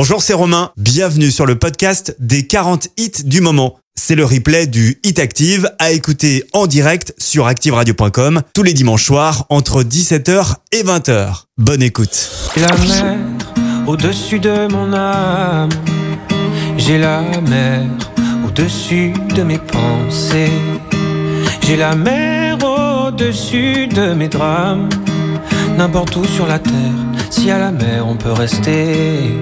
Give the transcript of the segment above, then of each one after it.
Bonjour, c'est Romain. Bienvenue sur le podcast des 40 hits du moment. C'est le replay du Hit Active à écouter en direct sur activeradio.com tous les dimanches soirs entre 17h et 20h. Bonne écoute. La mer au-dessus de mon âme. J'ai la mer au-dessus de mes pensées. J'ai la mer au-dessus de mes drames. N'importe où sur la terre, si à la mer on peut rester.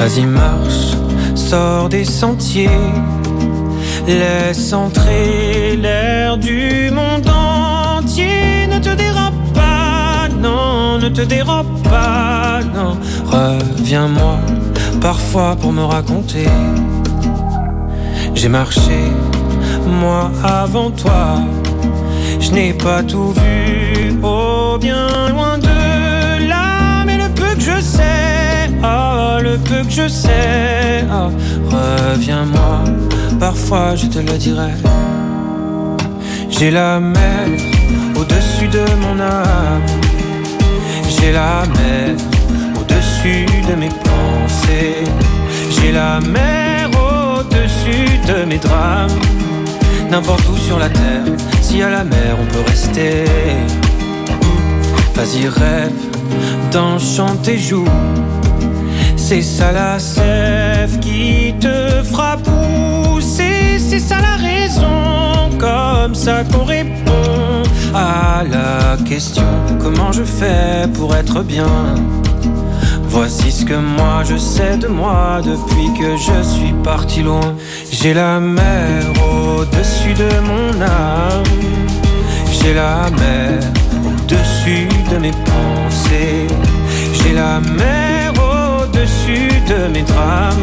Vas-y, marche, sors des sentiers. Laisse entrer l'air du monde entier. Ne te dérobe pas, non, ne te dérobe pas, non. Reviens-moi parfois pour me raconter. J'ai marché, moi avant toi. Je n'ai pas tout vu, oh bien loin de peu que je sais, oh, reviens-moi. Parfois je te le dirai. J'ai la mer au-dessus de mon âme. J'ai la mer au-dessus de mes pensées. J'ai la mer au-dessus de mes drames. N'importe où sur la terre, si à la mer on peut rester. Vas-y, rêve dans tes joues. C'est ça la sève qui te fera pousser. C'est ça la raison, comme ça qu'on répond à la question comment je fais pour être bien? Voici ce que moi je sais de moi depuis que je suis parti loin. J'ai la mer au-dessus de mon âme. J'ai la mer au-dessus de mes pensées. J'ai la mer de mes drames.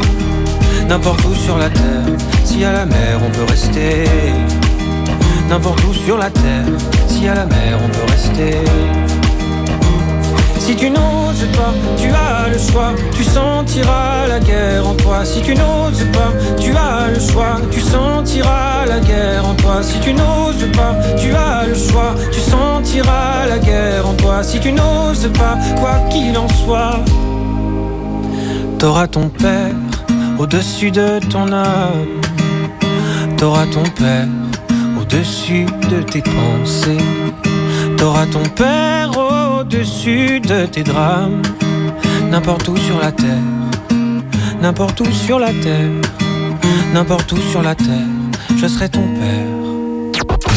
N'importe où sur la terre, si à la mer on peut rester. N'importe où sur la terre, si à la mer on peut rester. Si tu n'oses pas, tu as le choix, tu sentiras la guerre en toi. Si tu n'oses pas, tu as le choix, tu sentiras la guerre en toi. Si tu n'oses pas, tu as le choix, tu sentiras la guerre en toi. Si tu n'oses pas, quoi qu'il en soit, t'auras ton père au-dessus de ton âme. T'auras ton père au-dessus de tes pensées. T'auras ton père au-dessus de tes drames. N'importe où sur la terre, n'importe où sur la terre, n'importe où sur la terre, je serai ton père.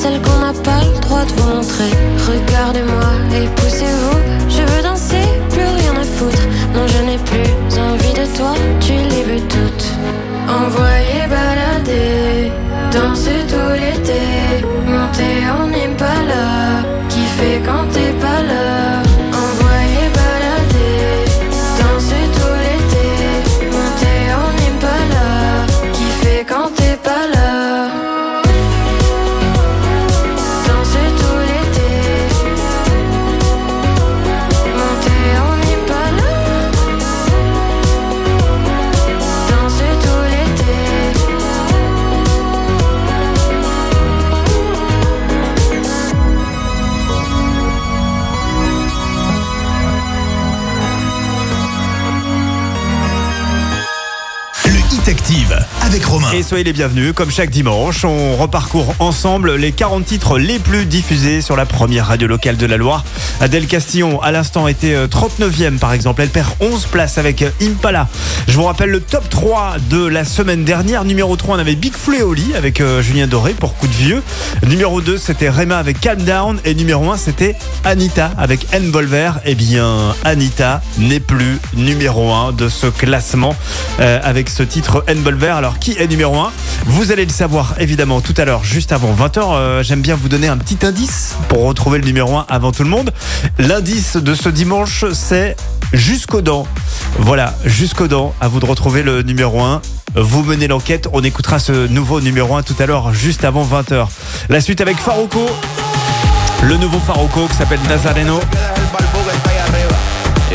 celle qu'on n'a pas le droit de vous montrer. Regardez-moi et poussez-vous. Je veux danser, plus rien à foutre. Non, je n'ai plus envie de toi. Tu les veux toutes. Envoyer balader, danser tout l'été, monter en Impala, kiffer quand t'es pas là. Et soyez les bienvenus, comme chaque dimanche, on reparcourt ensemble les 40 titres les plus diffusés sur la première radio locale de la Loire. Adèle Castillon, à l'instant, était euh, 39e par exemple. Elle perd 11 places avec euh, Impala. Je vous rappelle le top 3 de la semaine dernière. Numéro 3, on avait Big Fleoli avec euh, Julien Doré pour Coup de Vieux. Numéro 2, c'était Rema avec Calm Down. Et numéro 1, c'était Anita avec Envolver. Eh bien, Anita n'est plus numéro 1 de ce classement euh, avec ce titre Envolver. Alors, qui est numéro 1 Vous allez le savoir évidemment tout à l'heure, juste avant 20h. Euh, J'aime bien vous donner un petit indice pour retrouver le numéro 1 avant tout le monde. L'indice de ce dimanche, c'est jusqu'aux dents. Voilà, jusqu'aux dents. À vous de retrouver le numéro 1. Vous menez l'enquête. On écoutera ce nouveau numéro 1 tout à l'heure, juste avant 20h. La suite avec Farouko. Le nouveau Farouko qui s'appelle Nazareno.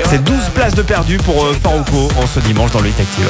C'est 12 places de perdu pour euh, Farouko en ce dimanche dans le Active.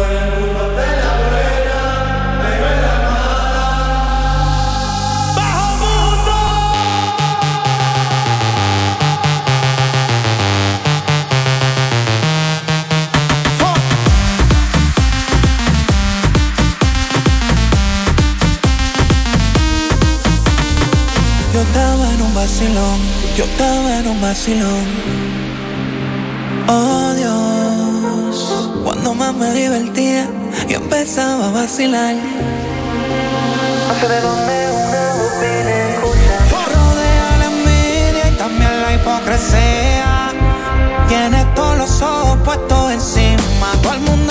Yo estaba en un vacilón. Oh Dios, cuando más me divertía, yo empezaba a vacilar. No sé de dónde una bobina escucha. Rodea la envidia y también la hipocresía. Tiene todos los ojos puestos encima. Todo el mundo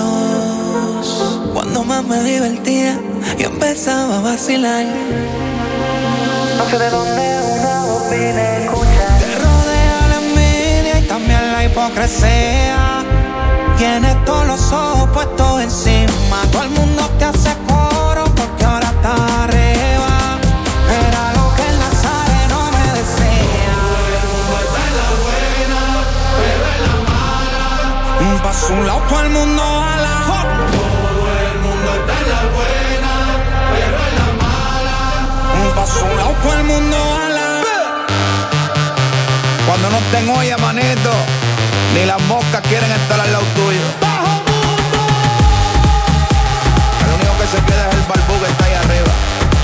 más me divertía, yo empezaba a vacilar. No sé de dónde una bobina escucha. Te rodea la envidia y también la hipocresía. Tienes todos los ojos puestos encima. Todo el mundo te hace coro porque ahora está arriba. Era lo que el Nazareno me decía. Un paso a un lado, todo el mundo mala. Un paso a un lado, todo el mundo ala. Cuando no estén olla, manito, ni las moscas quieren estar al lado tuyo. El único que se queda es el barbú que está ahí arriba.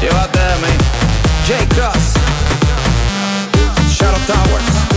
Llévate de mí. J. Cross. Shadow Towers.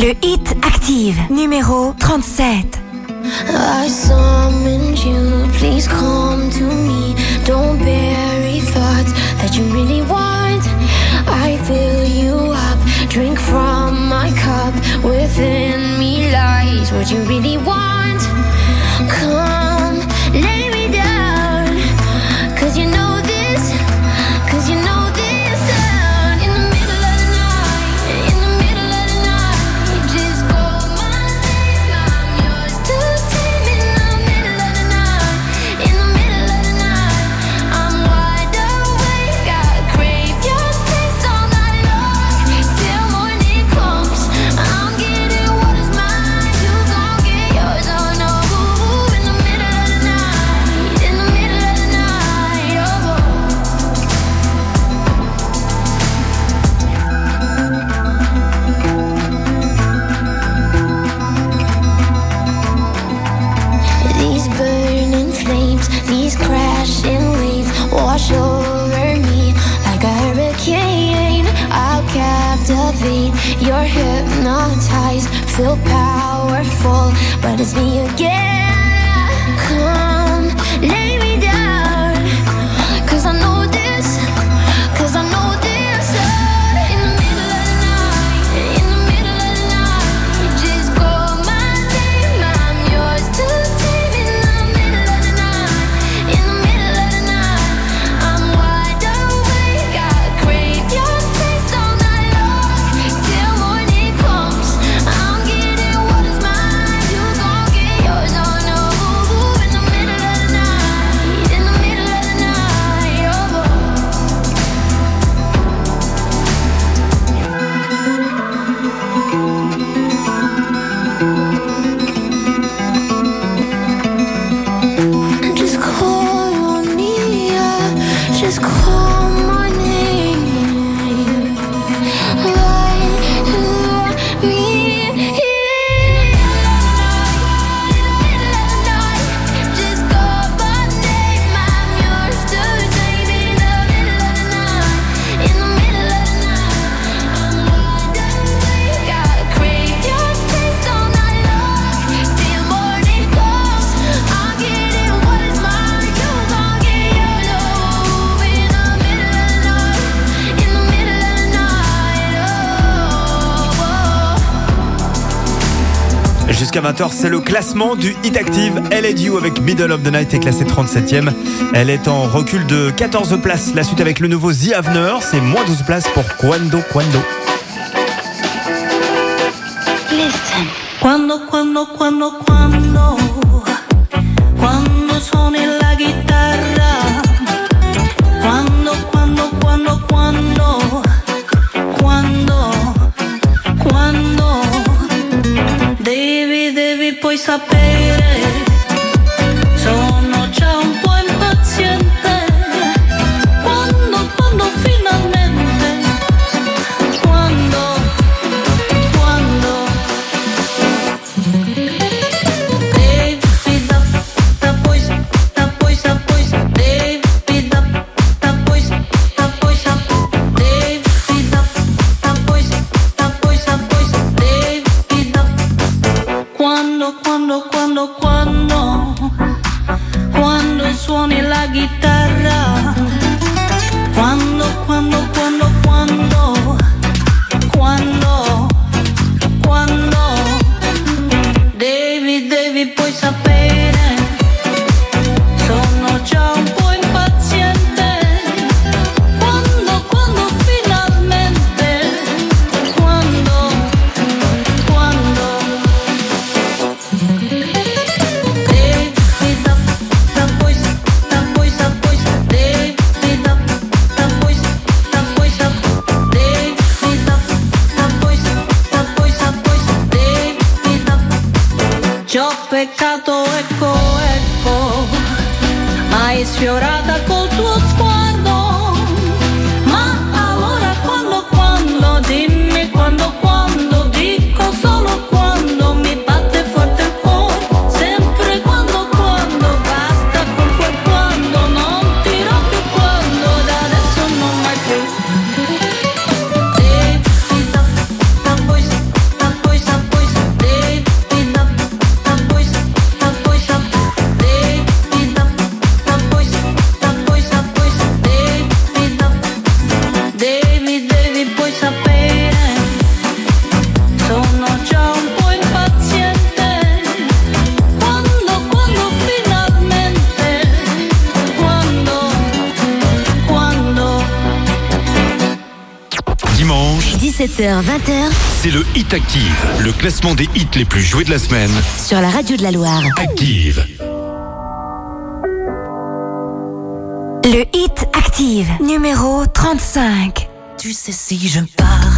Le hit active, numéro 37. I summoned you, please come to me. Don't bury thoughts that you really want. I fill you up, drink from my cup. Within me lies what you really want. Come. You're hypnotized, feel powerful, but it's me again. Come, lay me jusqu'à 20h, c'est le classement du Hit Active. Elle est You avec Middle of the Night est classée 37e. Elle est en recul de 14 places. La suite avec le nouveau The Avener, c'est moins 12 places pour Quando Quando. Quando, quando, quando, quando, quando Active, le classement des hits les plus joués de la semaine. Sur la radio de la Loire. Active. Le Hit Active, numéro 35. Tu sais si je pars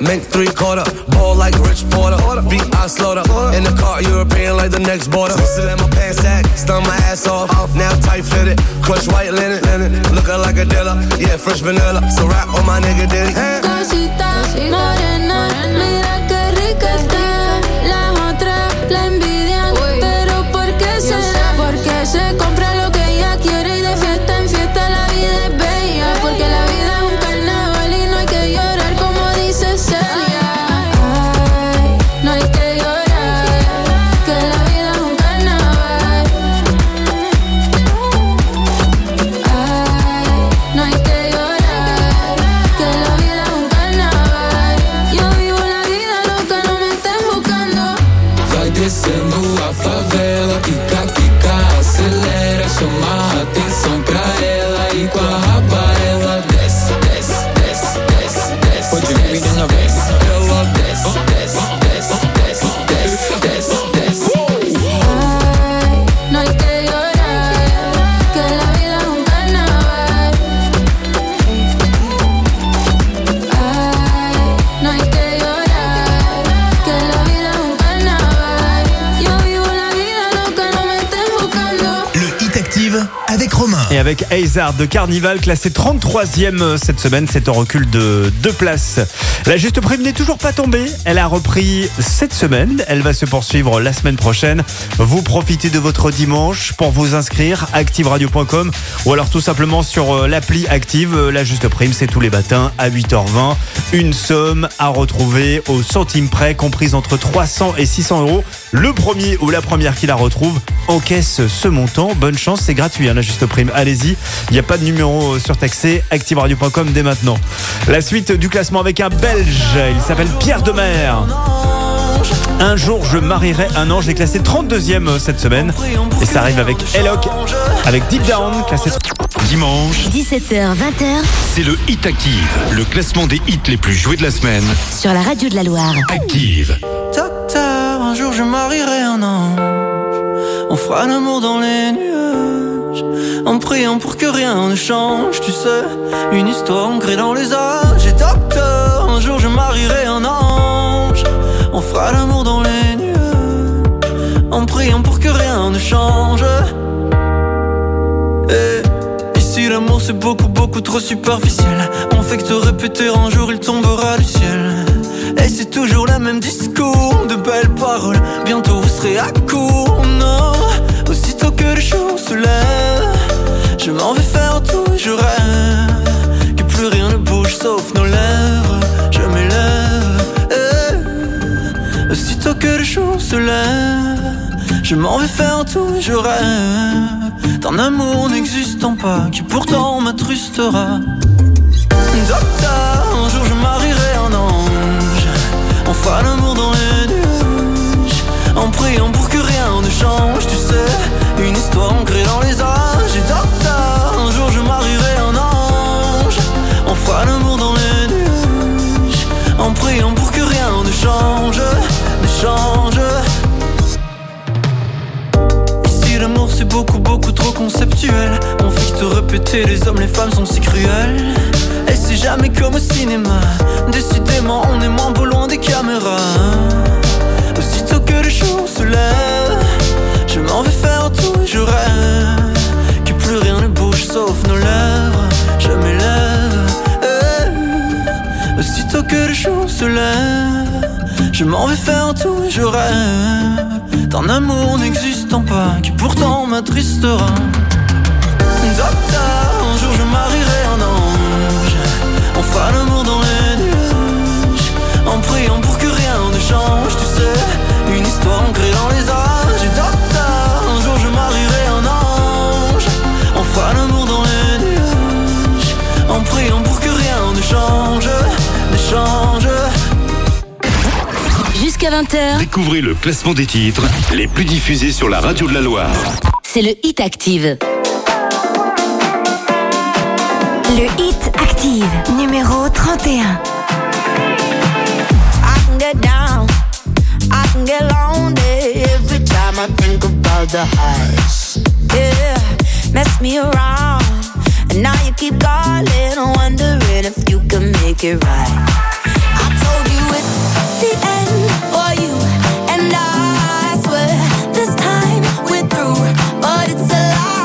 mink three quarter, ball like Rich Porter, beat I slaughter, in the car European like the next border. In my pants sack, stun my ass off, now tight fitted, crush white linen, looking like a dealer, yeah fresh vanilla. So rap on my nigga Diddy. Morena, Hazard de Carnival, classé 33e cette semaine, c'est un recul de deux places. La juste prime n'est toujours pas tombée. Elle a repris cette semaine. Elle va se poursuivre la semaine prochaine. Vous profitez de votre dimanche pour vous inscrire activeradio.com ou alors tout simplement sur euh, l'appli Active. Euh, La juste prime, c'est tous les matins à 8h20. Une somme à retrouver au centime près, comprise entre 300 et 600 euros. Le premier ou la première qui la retrouve encaisse ce montant. Bonne chance, c'est gratuit, hein, la juste prime. Allez-y, il n'y a pas de numéro euh, surtaxé. ActiveRadio.com dès maintenant. La suite du classement avec un Belge. Il s'appelle Pierre Demer. Un jour, je marierai un ange. est classé 32e cette semaine. Et ça arrive avec Eloc, avec Deep Down, classé Dimanche, 17h, 20h c'est le Hit Active, le classement des hits les plus joués de la semaine. sur la radio de la Loire. Active. Jour je marierai un ange. On fera l'amour dans les nuages. En priant pour que rien ne change, tu sais. Une histoire ancrée dans les âges. Et docteur, un jour je marierai un ange. On fera l'amour dans les nuages. En priant pour que rien ne change. Et ici l'amour c'est beaucoup beaucoup trop superficiel. On fait que te répéter un jour il tombera du ciel. Et c'est toujours le même discours, de belles paroles. Bientôt vous serez à court, non. Aussitôt que le jour se lève, je m'en vais faire tout, je rêve. Que plus rien ne bouge sauf nos lèvres. Je m'élève. eh. Aussitôt que le jour se lève, je m'en vais faire tout, je rêve. D'un amour n'existant pas, qui pourtant m'attrustera. Docteur, un jour je ange. Fera l'amour dans les nuages. En priant pour que rien ne change, tu sais. Une histoire ancrée dans les âges. Et docteur, un jour je marierai un ange. On fera l'amour dans les nuages. En priant pour que rien ne change, ne change. Ici l'amour c'est beaucoup beaucoup trop conceptuel On fixe juste répéter les hommes, les femmes sont si cruels. Et c'est jamais comme au cinéma. Décidément, on est moins beau loin des caméras. Aussitôt que le jour se lève, je m'en vais faire tout et je rêve. Que plus rien ne bouge sauf nos lèvres. Je m'élève. eh. Aussitôt que le jour se lève, je m'en vais faire tout et je rêve. D'un amour n'existant pas, qui pourtant m'attristera. Docteur, un jour je marierai un ange. On fera l'amour dans les nuages. En priant pour que rien ne change, tu sais. Une histoire ancrée dans les âges. Et docteur, un jour je marierai un ange. On fera l'amour dans les nuages. En priant pour que rien ne change, ne change. Jusqu'à 20h, Découvrez le classement des titres les plus diffusés sur la radio de la Loire. c'est le Hit Active. Le Hit Active, numéro 31. I can get down, I can get lonely every time I think about the highs. Yeah, mess me around, and now you keep calling, wondering if you can make it right. This time we're through. But it's a lie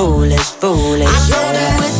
foolish, foolish. I told it's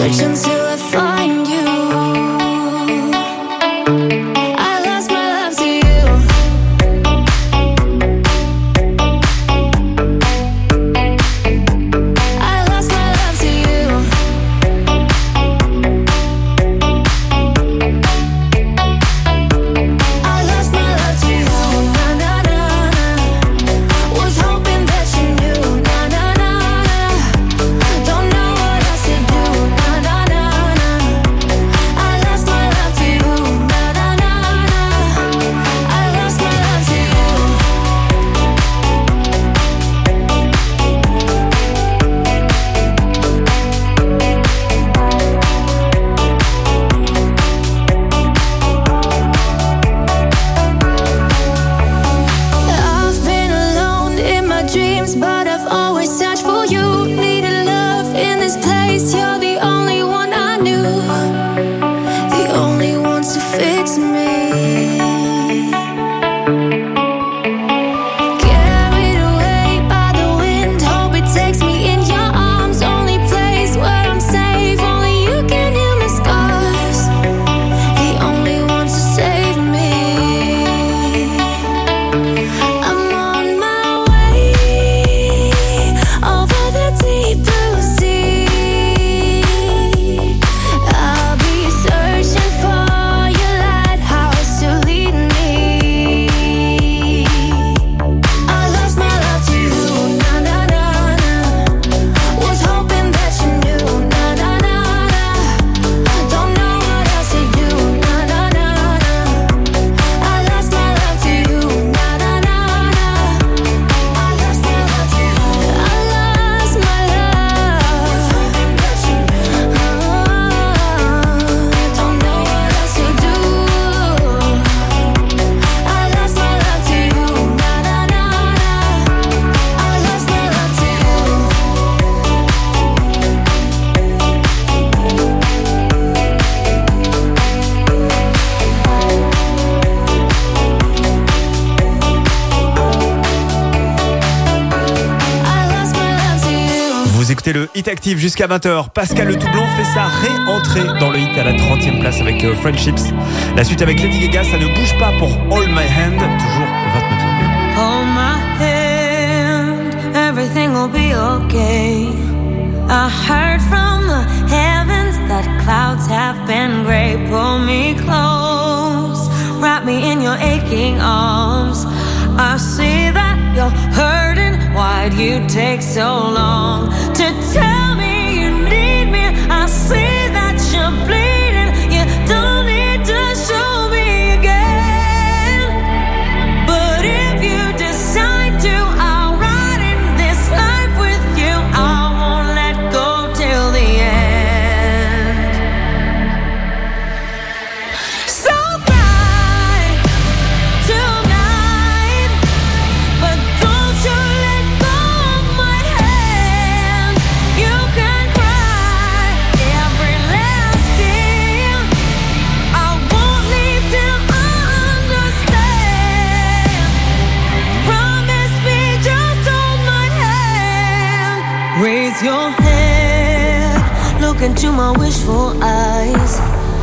Sections you Hit Active jusqu'à 20h. Pascal Le Toublon fait sa réentrée dans le hit à la 30e place avec euh, Friendships. La suite avec Lady Gaga, ça ne bouge pas pour All My Hand, toujours 29e. Hold my hand, everything will be okay. I heard from the heavens that clouds have been gray. Pull me close, wrap me in your aching arms. I see that you're hurting. Why'd you take so long to tell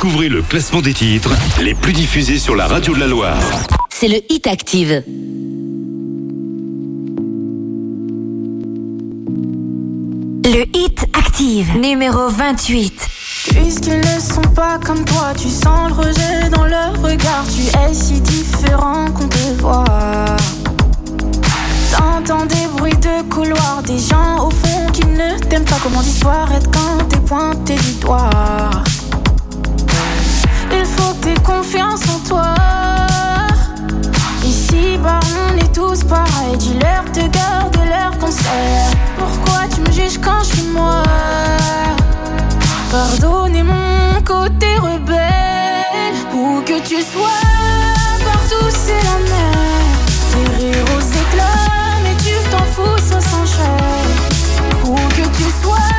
Découvrez le classement des titres les plus diffusés sur la radio de la Loire. c'est le Hit Active. Le Hit Active, numéro 28. Puisqu'ils ne sont pas comme toi, tu sens le rejet dans leur regard. Tu es si différent qu'on te voit. T'entends des bruits de couloir, des gens au fond qui ne t'aiment pas. Comment disparaître quand t'es pointé du doigt? Confiance en toi. Ici, bah, on est tous pareils. Dis-leur de garder leurs conseils. Pourquoi tu me juges quand je suis moi? Pardonnez mon côté rebelle. Où que tu sois, partout c'est la mer. Des rires aux éclats, mais tu t'en fous, ça s'enchaîne. Où que tu sois,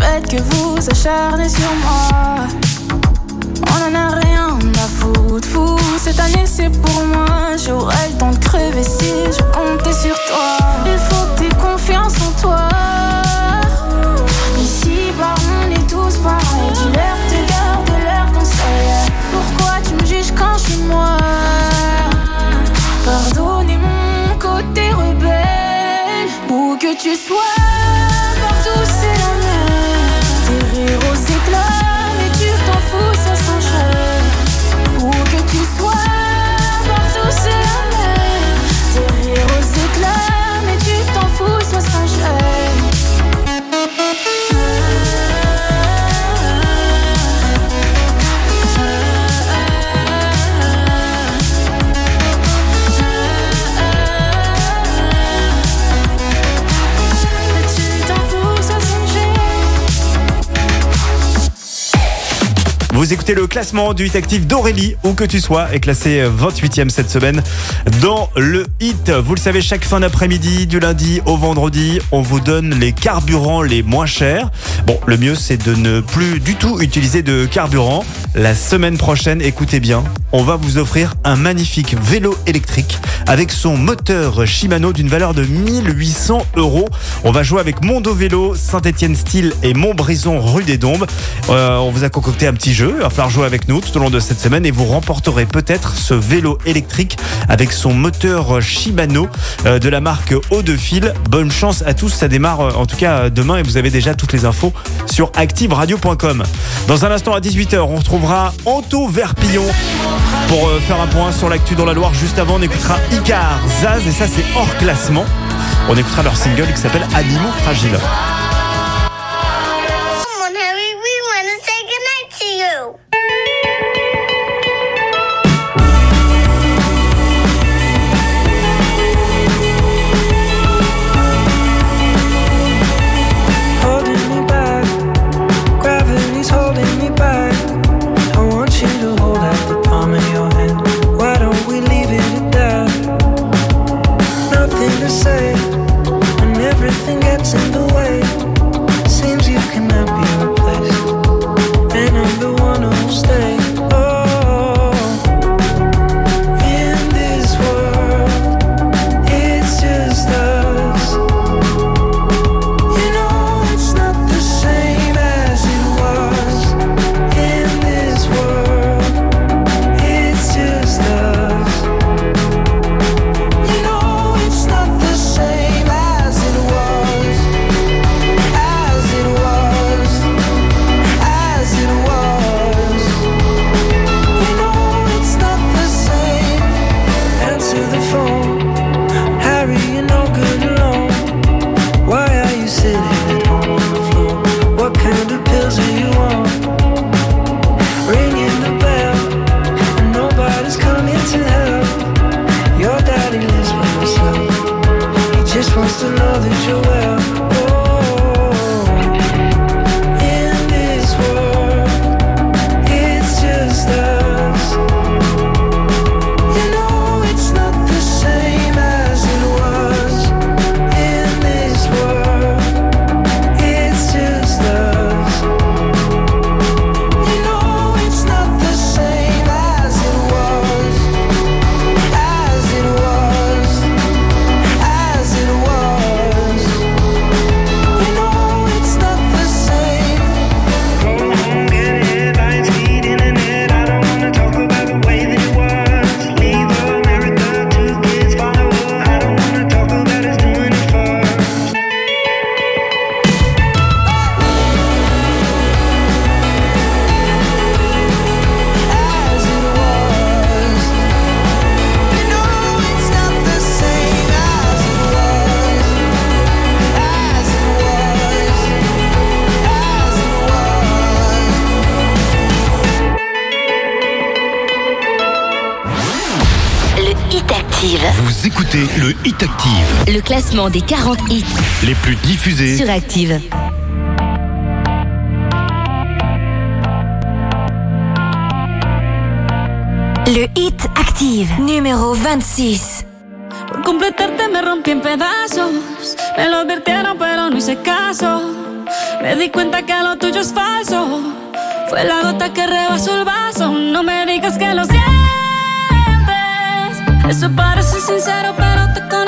faites que vous acharnez sur moi. On en a rien à foutre, fou. Cette année c'est pour moi. J'aurais le temps de crever si je comptais sur toi. Il faut que t'aies confiance en toi. Ici, bah, on est tous pareils. Dis-leur tes gardes, leur conseil. Pourquoi tu me juges quand je suis moi? Pardonnez mon côté rebelle, où que tu sois. Écoutez le classement du hit actif d'Aurélie, où que tu sois, est classé 28e cette semaine dans le hit. Vous le savez, chaque fin d'après-midi, du lundi au vendredi, on vous donne les carburants les moins chers. Bon, le mieux, c'est de ne plus du tout utiliser de carburant. La semaine prochaine, écoutez bien, on va vous offrir un magnifique vélo électrique avec son moteur Shimano d'une valeur de 1800 euros. On va jouer avec Mondo Vélo, Saint-Etienne Style et Montbrison rue des Dombes. Euh, on vous a concocté un petit jeu. Il va falloir jouer avec nous tout au long de cette semaine et vous remporterez peut-être ce vélo électrique avec son moteur Shimano euh, de la marque Eau de Fil. Bonne chance à tous. Ça démarre euh, en tout cas demain et vous avez déjà toutes les infos sur activeradio.com. Dans un instant à 18h, on retrouvera Anto Verpillon pour euh, faire un point sur l'actu dans la Loire. Juste avant, on écoutera Icar, Zaz et ça c'est hors classement. On écoutera leur single qui s'appelle Animaux Fragiles. Hit Active, Le classement des 40 hits les plus diffusés. sur Active. Le Hit Active, numéro 26. Por completarte me rompí en pedazos. Me lo advirtieron, pero no hice caso. Me di cuenta que lo tuyo es falso. Fue la gota que rebasó el vaso. No me digas que lo sientes. Eso parece sincero, pero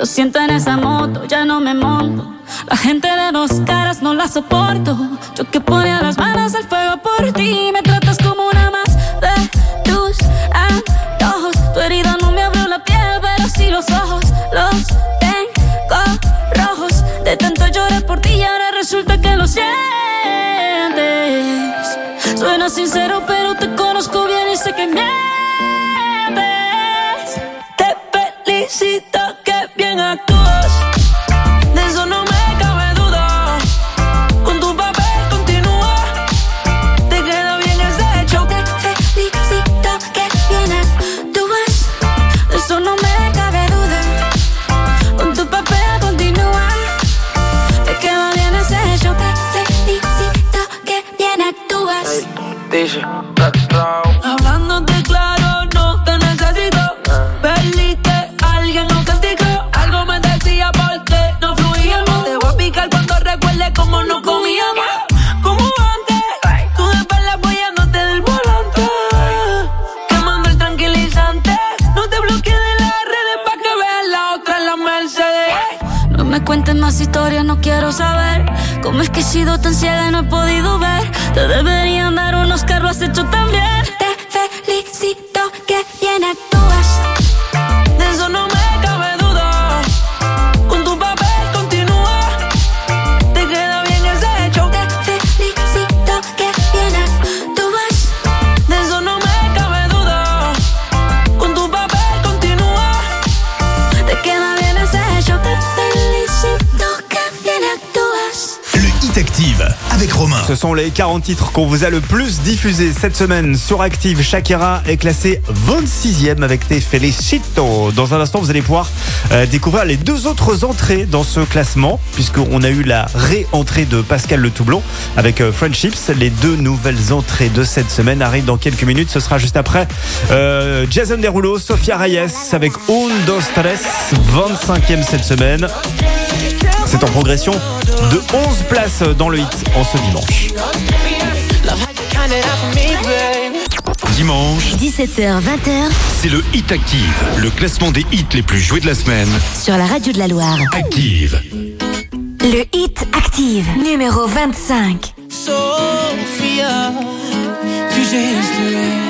lo siento en esa moto, ya no me monto. La gente de dos caras no la soporto. Yo que ponía las manos al fuego por ti. Me Es que he sido tan ciega y no he podido ver. Te deberían dar unos carros has hecho también Ce sont les 40 titres qu'on vous a le plus diffusés cette semaine sur Active. Shakira est classée 26e avec tes Felicito. Dans un instant, vous allez pouvoir euh, découvrir les deux autres entrées dans ce classement, puisqu'on a eu la réentrée de Pascal Le Toublon avec euh, Friendships. Les deux nouvelles entrées de cette semaine arrivent dans quelques minutes. Ce sera juste après euh, Jason Derulo, Sofia Reyes avec Un, Dos, Tres, 25e cette semaine. C'est en progression de 11 places dans le hit en ce dimanche. Dimanche, 17h, 20h c'est le Hit Active, le classement des hits les plus joués de la semaine. sur la radio de la Loire. Active. Le Hit Active, numéro 25. Sophia, future history.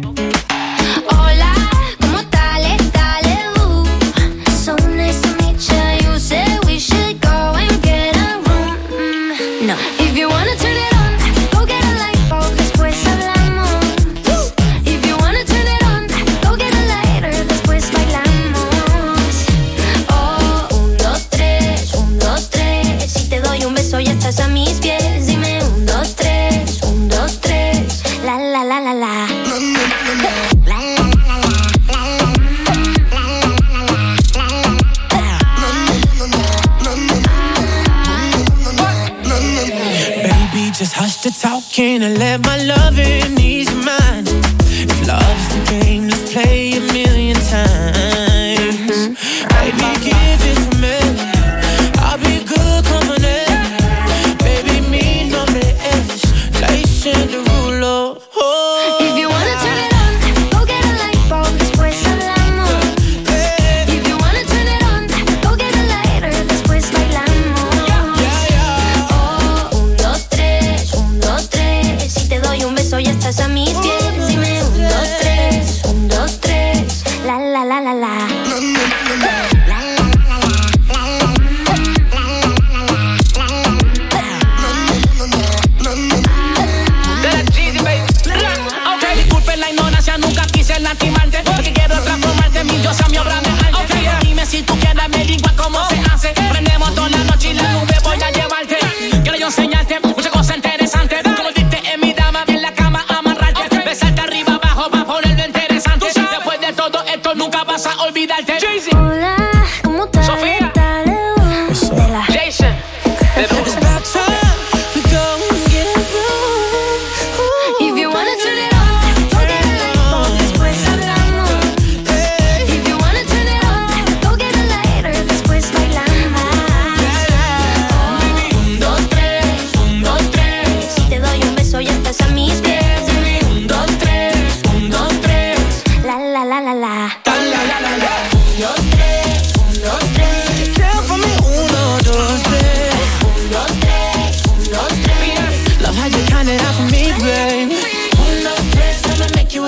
Can't I let my love in.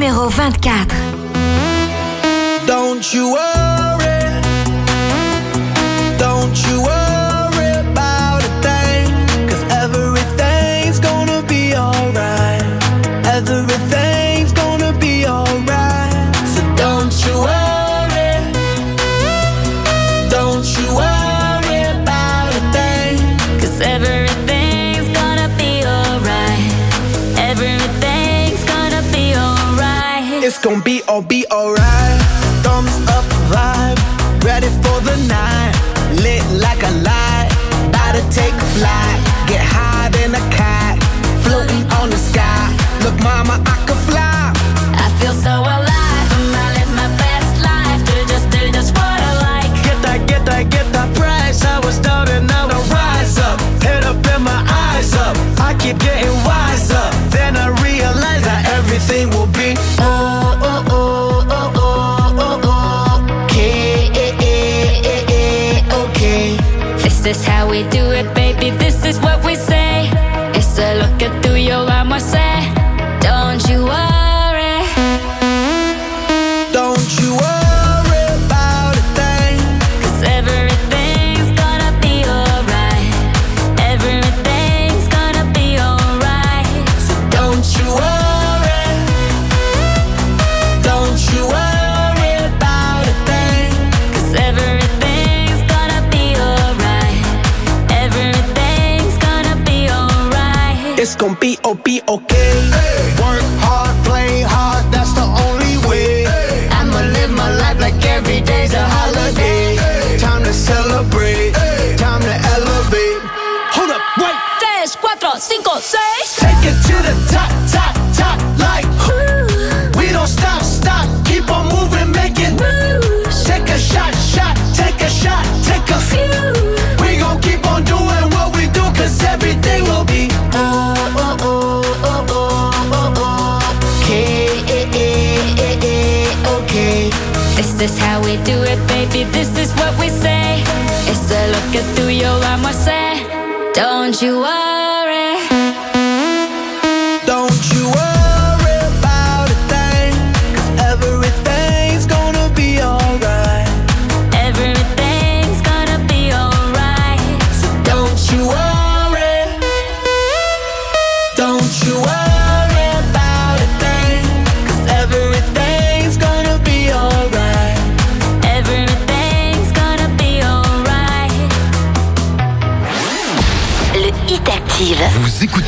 Numéro 24. Don't you worry. Take flight. Get high than a kite, floating on the sky. Look, mama, I could fly. I feel so alive. And I live my best life. Do just, do just what I like. Get that, get that, get that price. I was down and now I rise up. Head up and my eyes up. I keep getting wiser. Then I realize that everything will be oh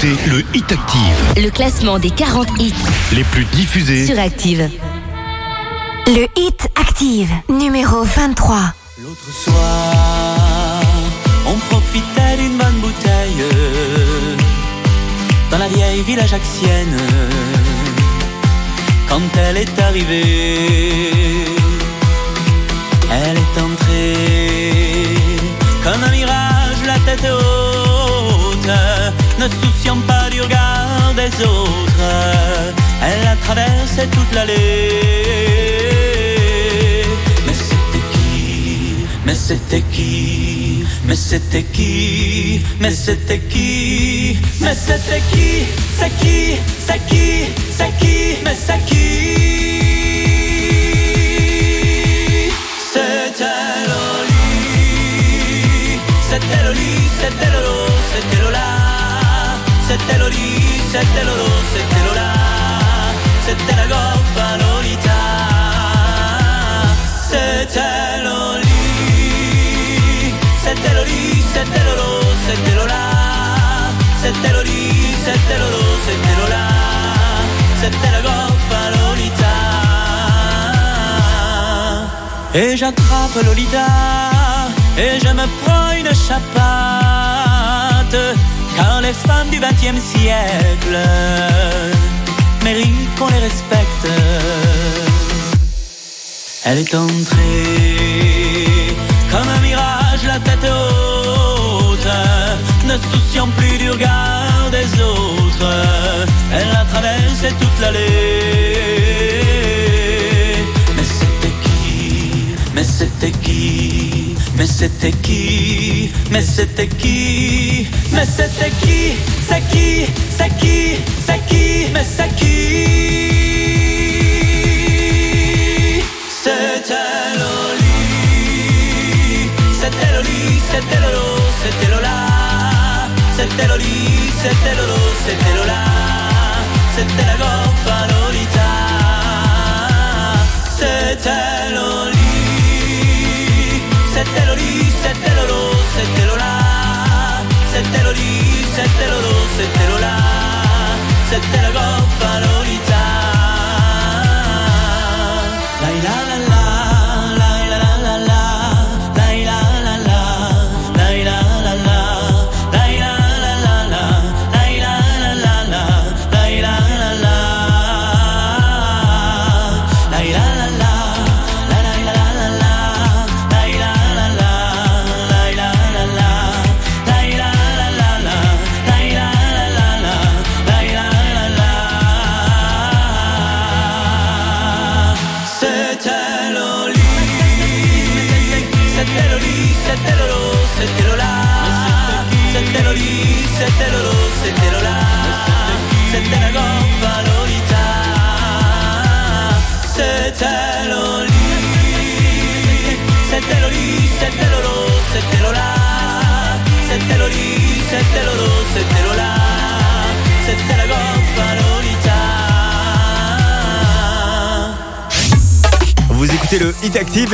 écoutez le Hit Active, le classement des 40 hits les plus diffusés. sur Active. Le Hit Active, numéro 23. L'autre soir, on profitait d'une bonne bouteille dans la vieille ville ajaxienne. Quand elle est arrivée, elle est entrée comme un mirage, la tête haute, ne souciant pas du regard des autres. Elle a traversé toute l'allée. Mais c'était qui? Mais c'était qui? Mais c'était qui? Mais c'était qui? Mais c'était qui? C'est qui? C'est qui? C'est qui? Mais c'est qui? C'était Loli C'était Loli C'était Lolo C'était Lola C'était Loli C'était Lolo C'était Lola C'était la. Goffa C'était Loli C'était Loli C'était Lolo C'était Lola C'était Loli C'était Lolo C'était Lola C'était la. Et j'attrape Lolita Et je me prends une chapate car les femmes du XXe siècle méritent qu'on les respecte. Elle est entrée comme un mirage, la tête haute, ne souciant plus du regard des autres. Elle a traversé toute l'allée. Mais c'était qui? Mais c'était qui? Mais c'était qui? mesetteki, mesetteki, seki, seki, qui mesetteki. Setelo lì, setelo lì, setelo lo, setelo là, setelo lì, setelo lo, setelo là, setela goffa l'olità, setelo lì, setelo lì, se te lo là, se te lo lì, se te lo do, se te lo là, se te la goffa l'unità.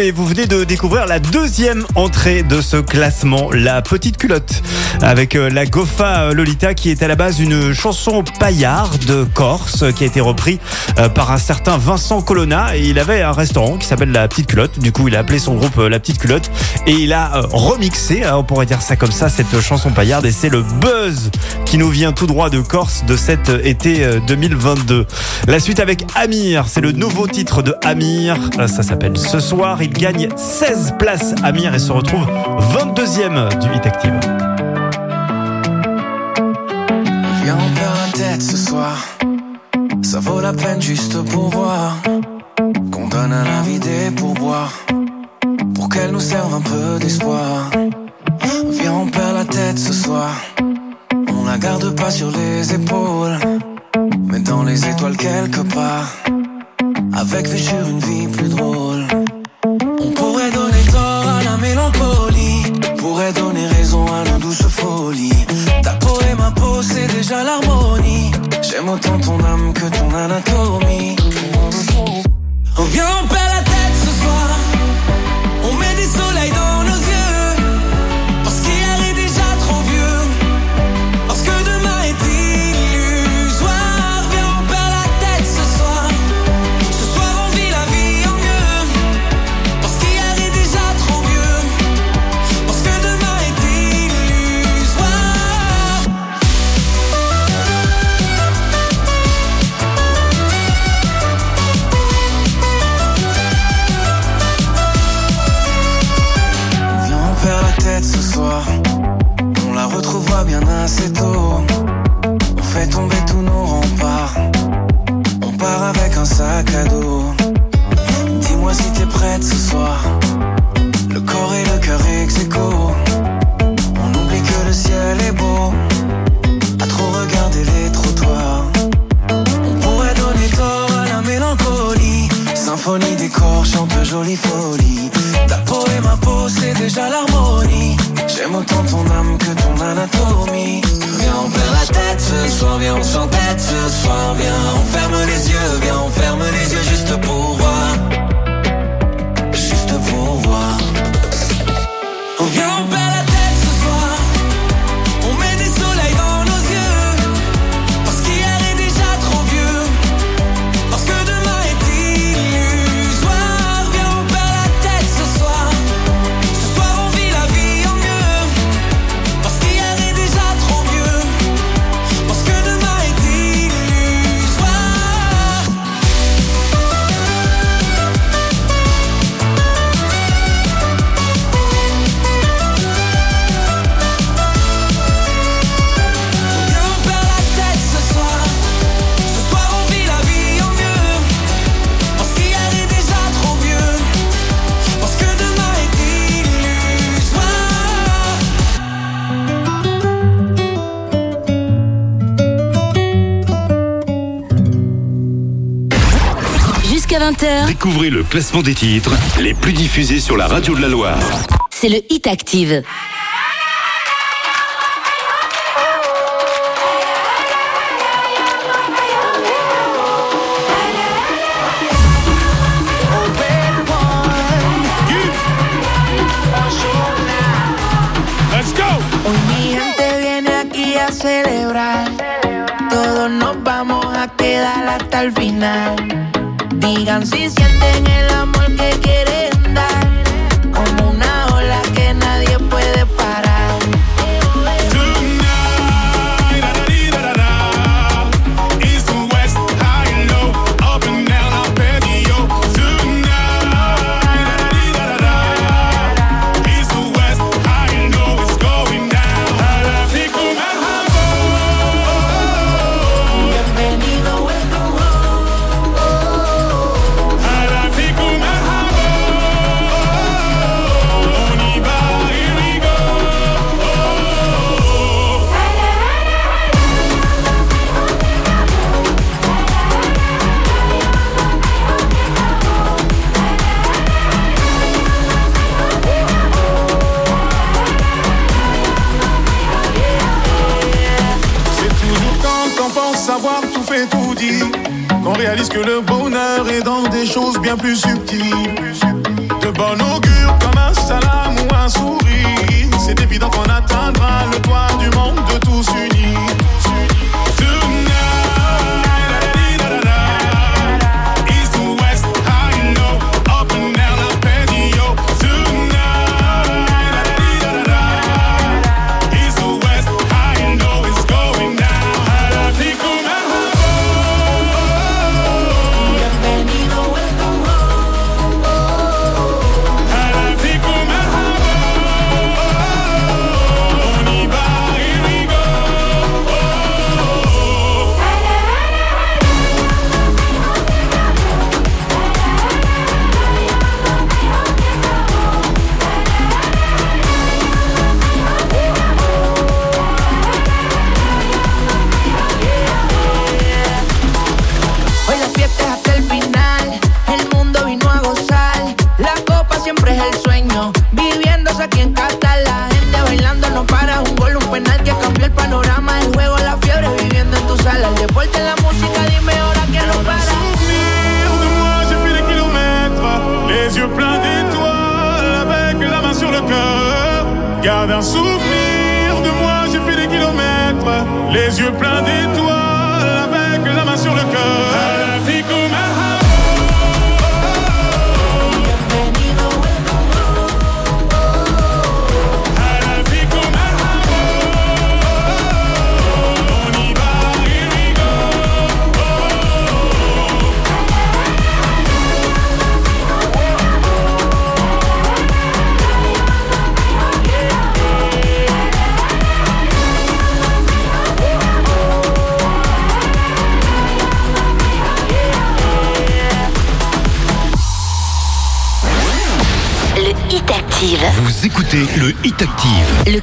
Et vous venez de découvrir la deuxième entrée de ce classement, la petite culotte, avec euh, la Gofa Lolita qui est à la base une chanson paillarde corse qui a été repris euh, par un certain Vincent Colonna et il avait un restaurant qui s'appelle la petite culotte. Du coup, il a appelé son groupe euh, la petite culotte et il a euh, remixé, hein, on pourrait dire ça comme ça, cette chanson paillarde et c'est le buzz qui nous vient tout droit de Corse de cet euh, été euh, 2022. La suite avec Amir, c'est le nouveau titre de Amir. Euh, Ça s'appelle Ce soir. Il gagne 16 places Amir et se retrouve 22e du Hit Active. Viens, on perd la tête ce soir. Ça vaut la peine juste pour voir. Qu'on donne à la vie des. Pour qu'elle nous serve un peu d'espoir. Viens, on perd la tête ce soir. On la garde pas sur les épaules. Mais dans les étoiles quelque part. Avec vue sur une vie plus drôle. Déjà l'harmonie. J'aime autant ton âme que ton anatomie. On vient, on perd jolie folie. Ta peau et ma peau, c'est déjà l'harmonie. J'aime autant ton âme que ton anatomie. Viens, on perd la tête ce soir, viens, on s'entête ce soir. Viens, on ferme les yeux, viens, on ferme les yeux juste Découvrez le classement des titres les plus diffusés sur la radio de la Loire. C'est le Hit Active. Let's go. Hoy mi gente viene aquí a celebrar. Todos nos vamos a quedar hasta. miran si sienten el amor. réalise que le bonheur est dans des choses bien plus subtiles. De bon augure comme un salam ou un sourire, c'est évident qu'on atteindra le toit du monde.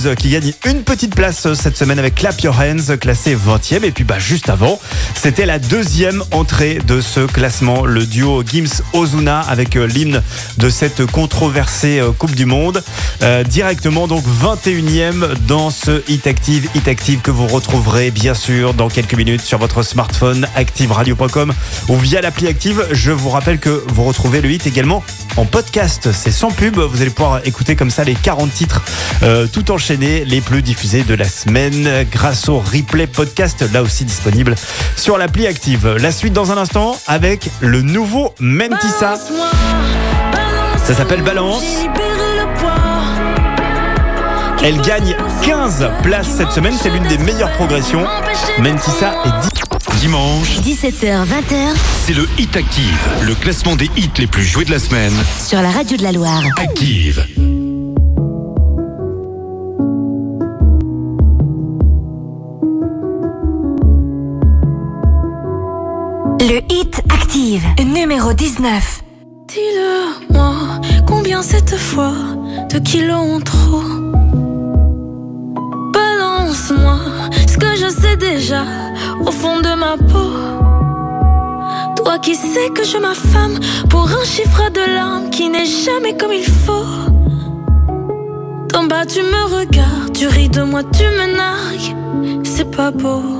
Kungs qui gagne une petite place cette semaine avec Clap Your Hands classé 20e. Et puis bah juste avant, c'était la deuxième entrée de ce classement, le duo Gims Ozuna avec euh, l'hymne de cette controversée euh, Coupe du Monde. Euh, directement donc 21e dans ce Hit Active, Hit Active que vous retrouverez bien sûr dans quelques minutes sur votre smartphone activeradio.com ou via l'appli Active. Je vous rappelle que vous retrouvez le hit également en podcast. C'est sans pub. Vous allez pouvoir écouter comme ça les 40 titres euh, tout enchaînés, les plus diffusés de la semaine grâce au replay podcast, là aussi disponible sur l'appli Active. La suite dans un instant avec le nouveau Mentissa. Ça s'appelle Balance. Elle gagne 15 places cette semaine. C'est l'une des meilleures progressions. Mentissa est 10. Dimanche, 17h, 20h c'est le Hit Active, le classement des hits les plus joués de la semaine. sur la radio de la Loire. Active. Le Hit Active, numéro 19. Dis-le moi, combien cette fois de kilos en trop? Balance-moi ce que je sais déjà au fond de ma peau. Toi qui sais que je m'affame pour un chiffre de larmes qui n'est jamais comme il faut. D'en bas tu me regardes, tu ris de moi, tu me nargues, c'est pas beau.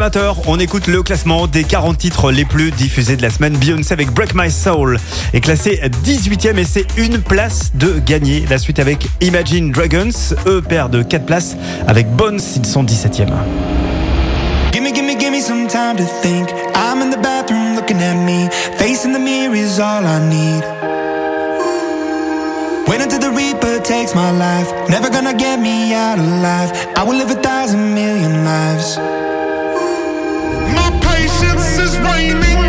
20h, on écoute le classement des 40 titres les plus diffusés de la semaine. Beyoncé avec Break My Soul est classé 18e et c'est une place de gagner. La suite avec Imagine Dragons, eux perdent 4 places. Avec Bones, ils sont 17e. Gimme, gimme, gimme some time to think. I'm in the bathroom looking at me. The mirror is all I need. Wait until the Reaper takes my life. Never gonna get me out alive. I will live a thousand million lives. My patience is waning.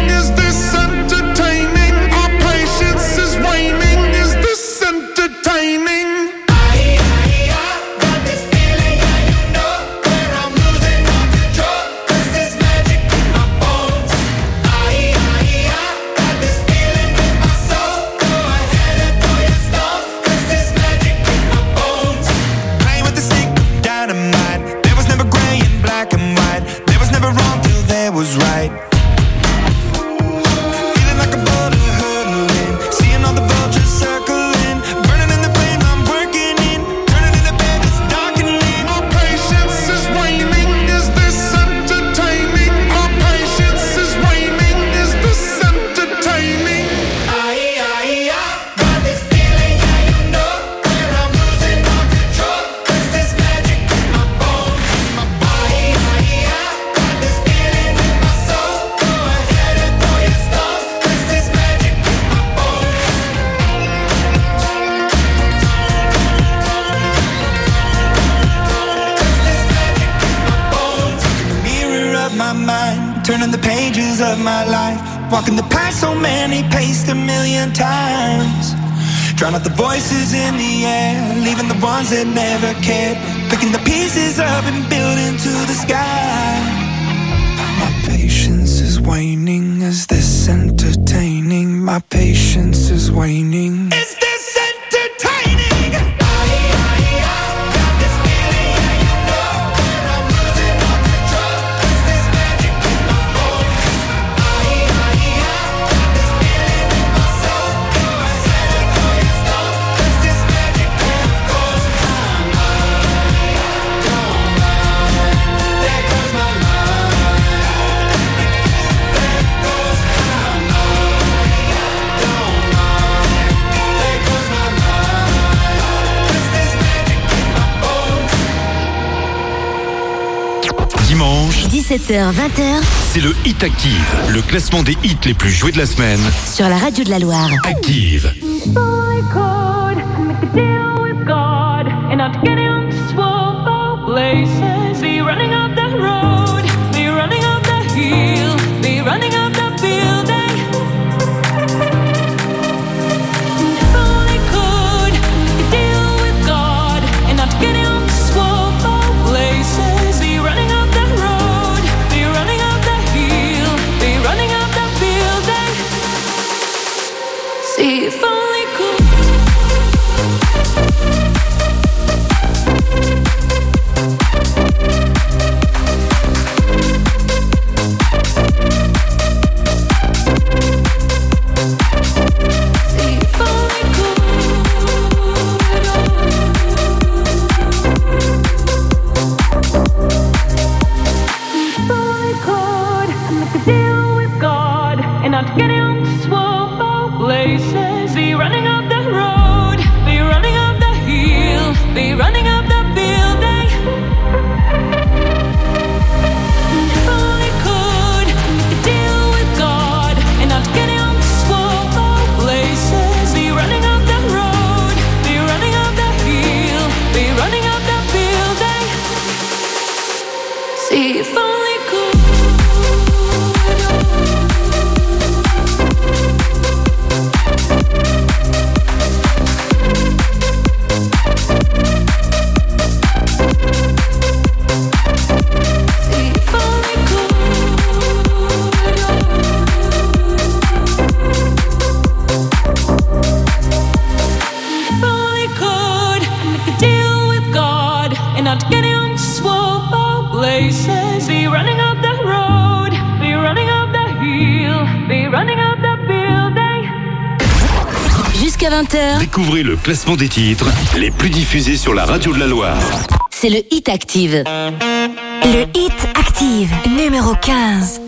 20h, c'est le Hit Active, le classement des hits les plus joués de la semaine. Sur la radio de la Loire. Active. could deal with God and not get him to swap our places. Be running up the road, be running up the hill, be running. Découvrez le classement des titres les plus diffusés sur la radio de la Loire. C'est le Hit Active. Le Hit Active, numéro 15.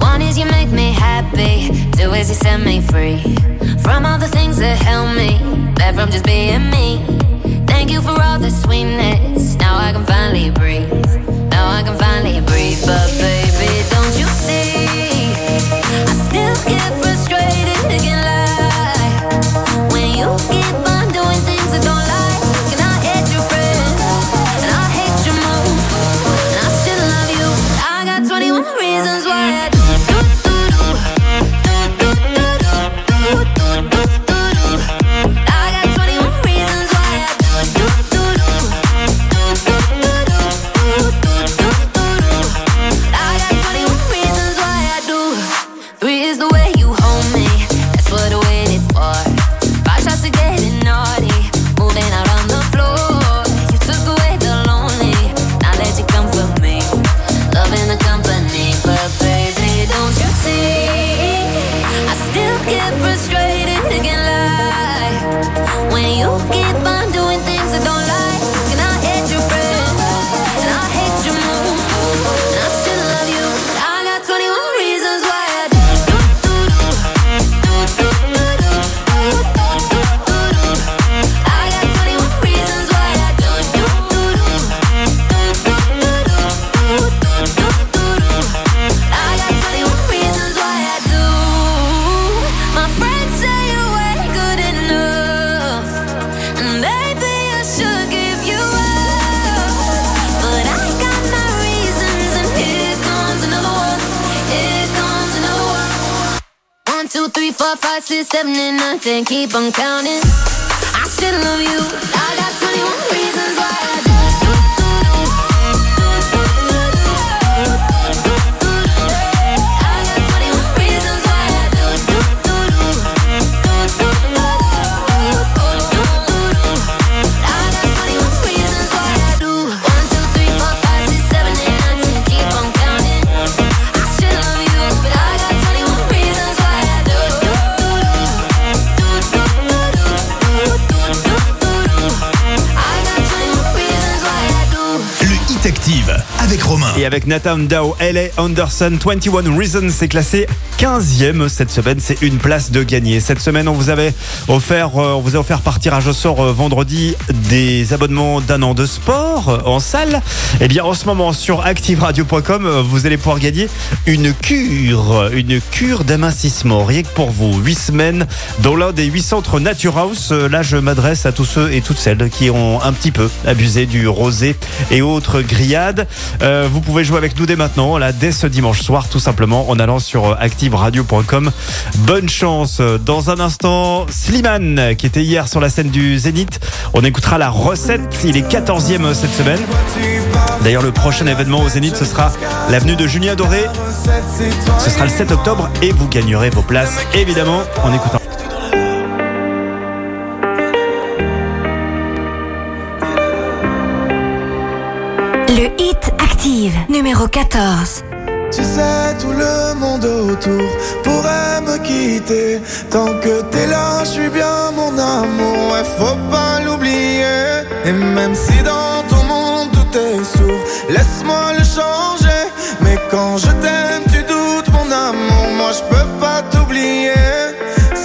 One is you make me happy, two is you set me free. From all the things that help me, that from just being me. Thank you for all the sweetness, now I can finally breathe. Now I can finally breathe, but baby, don't you see? I still give something, keep on counting. Avec Nathan Dow, LA Anderson, 21 Reasons, c'est classé 15e cette semaine. C'est une place de gagner. Cette semaine, on vous avait offert, euh, on vous a offert par tirage au sort euh, vendredi des abonnements d'un an de sport euh, en salle. Et bien, en ce moment, sur activeradio.com, vous allez pouvoir gagner une cure, une cure d'amincissement. Rien que pour vous. 8 semaines dans l'un des 8 centres Nature House. Là, je m'adresse à tous ceux et toutes celles qui ont un petit peu abusé du rosé et autres grillades. Vous pouvez jouer avec nous dès maintenant, là, dès ce dimanche soir, tout simplement, en allant sur euh, activeradio.com. Bonne chance. Dans un instant, Slimane, qui était hier sur la scène du Zénith. On écoutera la recette. Il est 14e cette semaine. D'ailleurs, le prochain événement au Zénith, ce sera l'avenue de Julien Doré. Ce sera le 7 octobre et vous gagnerez vos places, évidemment, en écoutant. Le hit numéro 14. Tu sais, tout le monde autour pourrait me quitter. Tant que t'es là, je suis bien mon amour. Ouais, faut pas l'oublier. Et même si dans ton monde tout est sourd, laisse-moi le changer. Mais quand je t'aime, tu doutes mon amour. Moi, je peux pas t'oublier.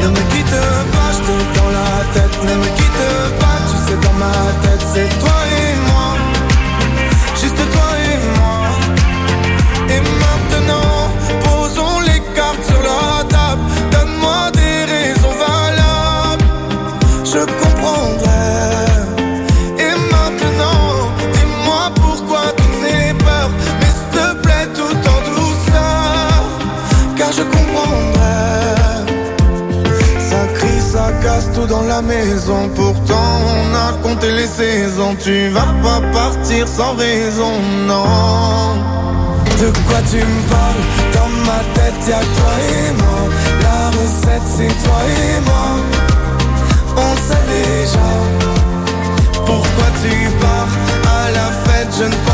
Ne me quitte pas Je dans la tête. Ne me quitte pas Tu sais dans ma tête c'est toi dans la maison. Pourtant, on a compté les saisons. Tu vas pas partir sans raison, non. De quoi tu me parles? Dans ma tête y'a toi et moi La recette c'est toi et moi On sait déjà Pourquoi tu pars À la fête je ne pense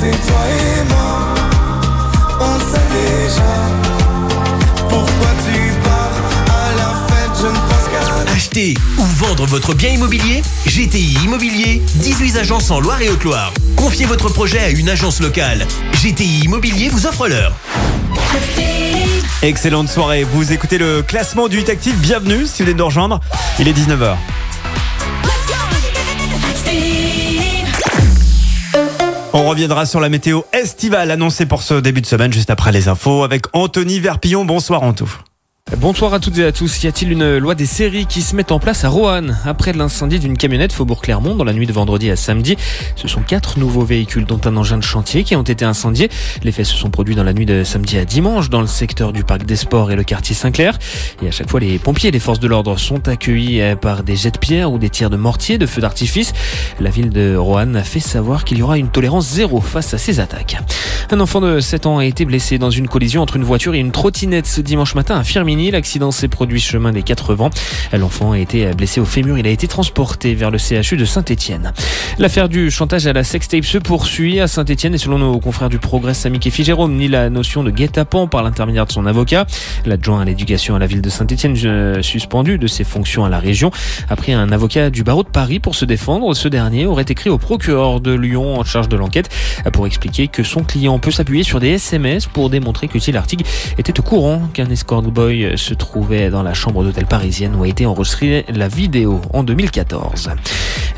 C'est toi et moi On sait déjà Pourquoi tu pars à la fête Je ne pense qu'à Acheter ou vendre votre bien immobilier GTI Immobilier, 18 agences en Loire et Haute-Loire. Confiez votre projet à une agence locale. GTI Immobilier vous offre l'heure. Excellente soirée. Vous écoutez le classement du Hit Active. Bienvenue si vous venez de nous rejoindre. Il est 19h. On reviendra sur la météo estivale annoncée pour ce début de semaine juste après les infos avec Anthony Verpillon. Bonsoir Antou. Bonsoir à toutes et à tous. Y a-t-il une loi des séries qui se met en place à Roanne Après l'incendie d'une camionnette Faubourg Clermont dans la nuit de vendredi à samedi, ce sont quatre nouveaux véhicules dont un engin de chantier qui ont été incendiés. Les faits se sont produits dans la nuit de samedi à dimanche dans le secteur du parc des sports et le quartier Saint-Clair. Et à chaque fois, les pompiers et les forces de l'ordre sont accueillis euh, par des jets de pierre ou des tirs de mortier, de feux d'artifice. La ville de Roanne a fait savoir qu'il y aura une tolérance zéro face à ces attaques. Un enfant de 7 ans a été blessé dans une collision entre une voiture et une trottinette ce dimanche matin à Firminy. L'accident s'est produit chemin des Quatre Vents. L'enfant a été blessé au fémur. Il a été transporté vers le CHU de Saint-Etienne. L'affaire du chantage à la sextape se poursuit à Saint-Etienne et selon nos confrères du Progrès, Samy Kefi Jérôme, ni la notion de guet-apens par l'intermédiaire de son avocat. L'adjoint à l'éducation à la ville de Saint-Etienne euh, suspendu de ses fonctions à la région après un avocat du barreau de Paris pour se défendre. Ce dernier aurait écrit au procureur de Lyon en charge de l'enquête pour expliquer que son client peut s'appuyer sur des SMS pour démontrer que Artigue était au courant qu'un escort boy se trouvait dans la chambre d'hôtel parisienne où a été enregistrée la vidéo en 2014.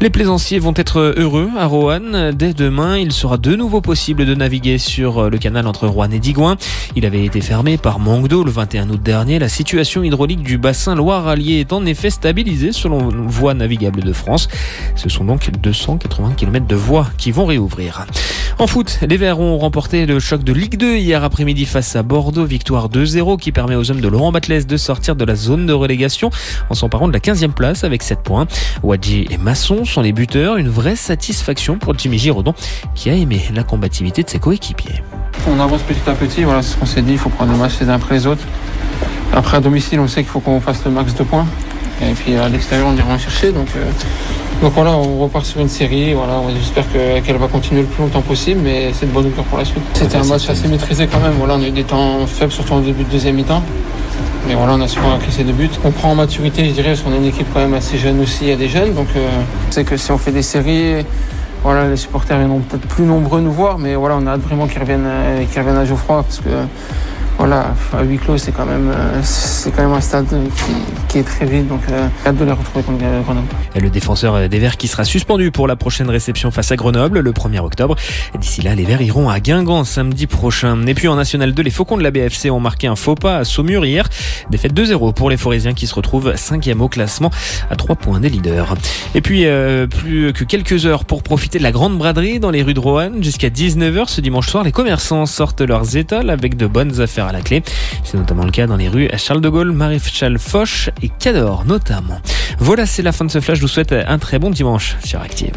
Les plaisanciers vont être heureux à Roanne. Dès demain, il sera de nouveau possible de naviguer sur le canal entre Roanne et Digoin. Il avait été fermé par manque le 21 août dernier. La situation hydraulique du bassin Loire-Allier est en effet stabilisée selon Voie navigable de France. Ce sont donc 280 km de voies qui vont réouvrir. En foot, les Verts ont remporté le choc de Ligue 2 hier après-midi face à Bordeaux. Victoire 2-0 qui permet aux hommes de Laurent Batles de sortir de la zone de relégation en s'emparant de la 15e place avec 7 points. Wadji et Masson sont les buteurs. Une vraie satisfaction pour Jimmy Giraudon qui a aimé la combativité de ses coéquipiers. On avance petit à petit, voilà ce qu'on s'est dit, il faut prendre les matchs les uns après les autres. Après à domicile, on sait qu'il faut qu'on fasse le max de points. Et puis à l'extérieur, on ira en chercher. Donc, euh, donc voilà, on repart sur une série. Voilà, j'espère que- qu'elle va continuer le plus longtemps possible, mais c'est de bonne augure pour la suite. C'était un match assez maîtrisé quand même. Voilà, on a eu des temps faibles, surtout en début de deuxième mi-temps. Mais voilà, on a souvent encaissé deux buts. On prend en maturité, je dirais, parce qu'on est une équipe quand même assez jeune aussi. Il y a des jeunes. Donc euh, c'est que si on fait des séries, voilà, les supporters viendront peut-être plus nombreux nous voir. Mais voilà, on a hâte vraiment qu'ils reviennent, euh, qu'ils reviennent à Geoffroy parce que voilà, à huis clos, c'est quand même, euh, c'est quand même un stade qui, qui est très vide. Donc euh, hâte de les retrouver contre euh, Grenoble. Et le défenseur des Verts qui sera suspendu pour la prochaine réception face à Grenoble le 1er octobre. D'ici là, les Verts iront à Guingamp samedi prochain. Et puis en National 2, les Faucons de la BFC ont marqué un faux pas à Saumur hier. Défaite 2-0 pour les Forésiens qui se retrouvent 5e au classement à 3 points des leaders. Et puis euh, plus que quelques heures pour profiter de la grande braderie dans les rues de Roanne. Jusqu'à 19h ce dimanche soir, les commerçants sortent leurs étals avec de bonnes affaires la clé. C'est notamment le cas dans les rues Charles de Gaulle, Maréchal Foch et Cador notamment. Voilà, c'est la fin de ce flash. Je vous souhaite un très bon dimanche sur Active.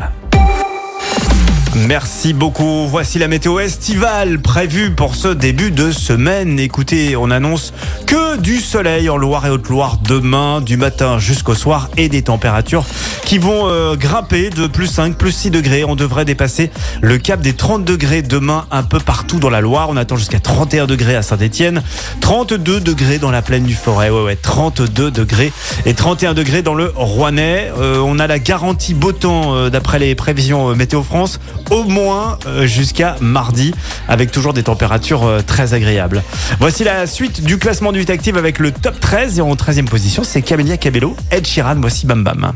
Merci beaucoup. Voici la météo estivale prévue pour ce début de semaine. Écoutez, on annonce que du soleil en Loire et Haute-Loire demain, du matin jusqu'au soir et des températures qui vont euh, grimper de plus 5, plus 6 degrés. On devrait dépasser le cap des 30 degrés demain un peu partout dans la Loire. On attend jusqu'à 31 degrés à Saint-Etienne, 32 degrés dans la plaine du Forêt. Ouais, ouais, 32 degrés et 31 degrés dans le Rouennais. Euh, on a la garantie beau temps euh, d'après les prévisions Météo France au moins euh, jusqu'à mardi avec toujours des températures euh, très agréables. Voici la suite du classement du 8 Active avec le top 13 et en 13e position c'est Camélia Cabello, Ed Sheeran, voici Bam Bam.